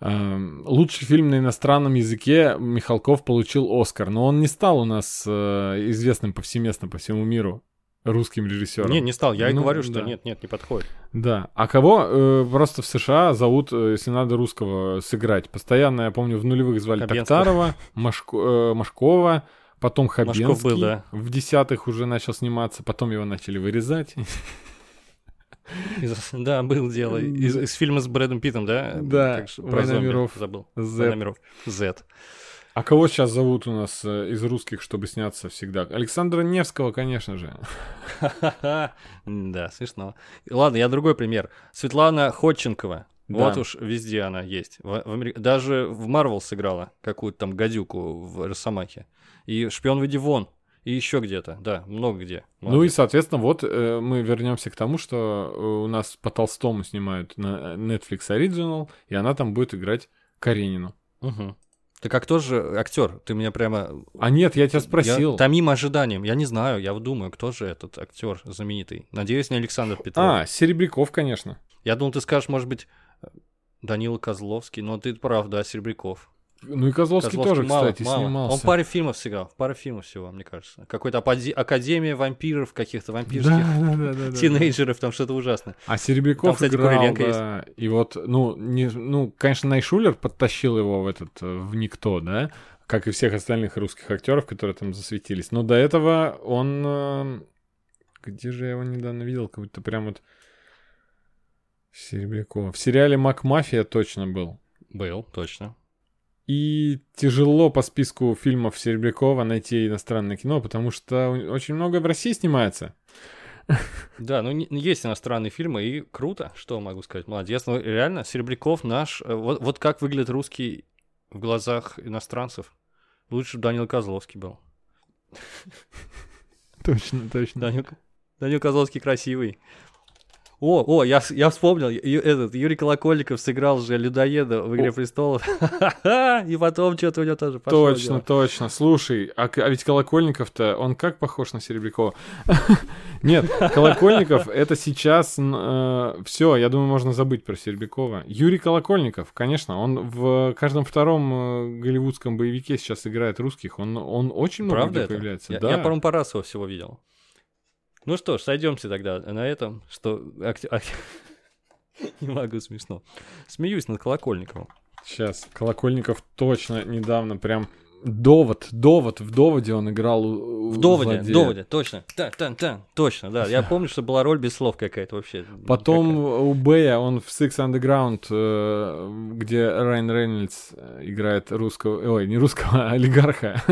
эм, лучший фильм на иностранном языке Михалков получил Оскар, но он не стал у нас э, известным повсеместно по всему миру русским режиссером. Не, не стал. Я и Ну, говорю, что да. нет, нет, не подходит. Да. А кого э, просто в США зовут, э, если надо русского сыграть? Постоянно, я помню, в нулевых звали. Токтарова, Машко- э, Машкова, потом Хабенский. Машков был, да. В десятых уже начал сниматься, потом его начали вырезать. Из- да, был дело. Из, из фильма с Брэдом Питтом, да? Да, «Война миров». Забыл. Z. Война миров. Z. А кого сейчас зовут у нас э, из русских, чтобы сняться всегда? Александра Невского, конечно же. Да, смешно. Ладно, я другой пример. Светлана Ходченкова. Да. Вот уж везде она есть. В- в Амери- Даже в Марвел сыграла какую-то там гадюку в Росомахе. И шпион выйди вон. И еще где-то. Да, много где. Ну и, Молодец. соответственно, вот э, мы вернемся к тому, что э, у нас по Толстому снимают на э, Netflix Original, и она там будет играть Каренину. Мгм. Так а кто же актер? Ты меня прямо... А нет, я тебя Я спросил. томим ожиданием. Я не знаю, я вот думаю, кто же этот актер знаменитый. Надеюсь, не Александр Петров. А, Серебряков, конечно. Я думал, ты скажешь, может быть, Данила Козловский, но ты прав, да, Серебряков. Ну и Козловский, Козловский тоже, мало, кстати, мало. снимался. Он в паре фильмов сыграл, в паре фильмов всего, мне кажется. Какой-то аподи- Академия вампиров, каких-то вампирских да, да, да, да, тинейджеров, там что-то ужасное. А Серебряков Там, кстати, играл, да, и вот, ну, не, ну, конечно, Найшулер подтащил его в этот, э, в никто, да, как и всех остальных русских актеров, которые там засветились. Но до этого он, э, где же я его недавно видел, как будто прям вот Серебрякова. В сериале «Макмафия» точно был. Был, точно. И тяжело по списку фильмов Серебрякова найти иностранное кино, потому что очень много в России снимается. Да, ну не- есть иностранные фильмы, и круто, что могу сказать, молодец. Ну реально, Серебряков наш, э, вот, вот как выглядит русский в глазах иностранцев. Лучше бы Данил Козловский был. Точно, точно. Данил, Данил Козловский красивый. О, о, я, я вспомнил, Ю- этот, Юрий Колокольников сыграл же людоеда в «Игре О. престолов». И потом что-то у него тоже пошло Точно, дело. точно. Слушай, а, а ведь Колокольников-то, он как похож на Серебрякова? Нет, Колокольников это сейчас все, я думаю, можно забыть про Серебрякова. Юрий Колокольников, конечно, он в каждом втором э, голливудском боевике сейчас играет русских. Он, он очень много Правда где это? появляется. Я, да. я по-моему, Парасова всего видел. Ну что ж, сойдемся тогда на этом, что... Не могу, смешно. Смеюсь над Колокольниковым. Сейчас, Колокольников точно недавно прям... Довод, довод, в доводе он играл у- В доводе, злодея. доводе, точно. Та, та, та, точно, да. Я помню, что была роль без слов какая-то вообще. Потом Какая. у Бэя, он в Six Underground, э, где Райан Рейнольдс играет русского, ой, не русского, а олигарха,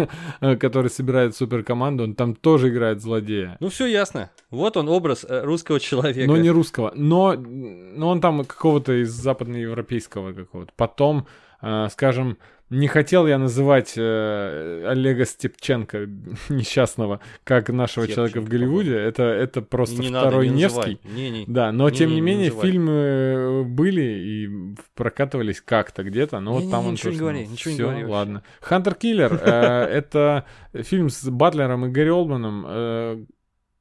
который собирает суперкоманду, он там тоже играет злодея. Ну все ясно. Вот он образ э, русского человека. Но не русского, но, но он там какого-то из западноевропейского какого-то. Потом, э, скажем, не хотел я называть э, Олега Степченко несчастного как нашего человека в Степченко, Голливуде. Это, это просто не надо, второй не Невский. Не, не. Да, но тем Не-не, не не менее называй. фильмы э, были и прокатывались как-то где-то, но вот Не-не, там он ничего не точно говори, был. ничего не Всё, говори вообще. ладно. Хантер Киллер это фильм с Батлером и Гэри Олдманом. э,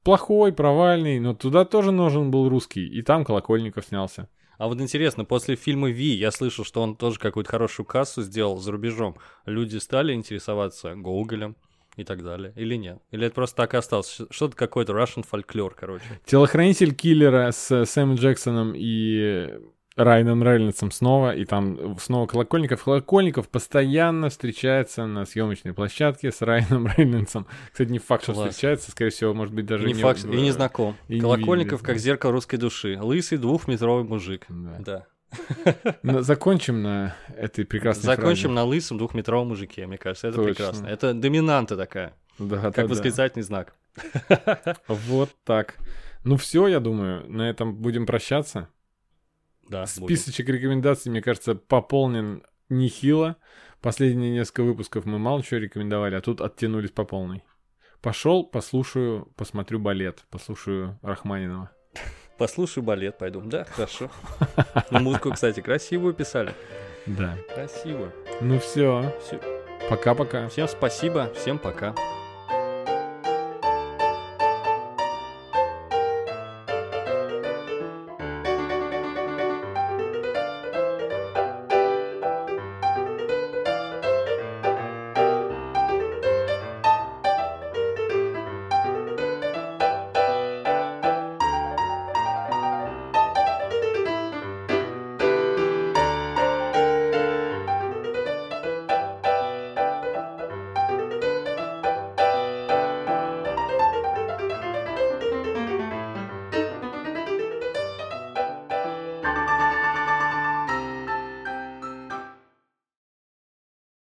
Плохой, провальный, но туда тоже нужен был русский, и там Колокольников снялся. А вот интересно, после фильма Ви я слышал, что он тоже какую-то хорошую кассу сделал за рубежом. Люди стали интересоваться Гоголем и так далее. Или нет? Или это просто так и осталось? Что-то какой-то Russian фольклор, короче. Телохранитель киллера с Сэмом Джексоном и Райаном Рейнольдсом снова, и там снова Колокольников. Колокольников постоянно встречается на съемочной площадке с Райаном Рейнольдсом. Кстати, не факт, что Класс. встречается, скорее всего, может быть, даже и не, факт, в- и не знаком. и не Колокольников видели, как да. зеркало русской души. Лысый двухметровый мужик. Да. Да. На- Закончим на этой прекрасной Закончим фразе. на лысом двухметровом мужике, мне кажется, это Точно. прекрасно. Это доминанта такая, Да, как да, да. восклицательный знак. Вот так. Ну все, я думаю, на этом будем прощаться. Да, будем. Списочек рекомендаций, мне кажется, пополнен нехило. Последние несколько выпусков мы мало чего рекомендовали, а тут оттянулись по полной. Пошел, послушаю, посмотрю балет, послушаю Рахманинова. Послушаю балет, пойду. Да, хорошо. Ну, музыку, кстати, красивую писали. Да. Красивую. Ну все, пока-пока. Всем спасибо, всем пока.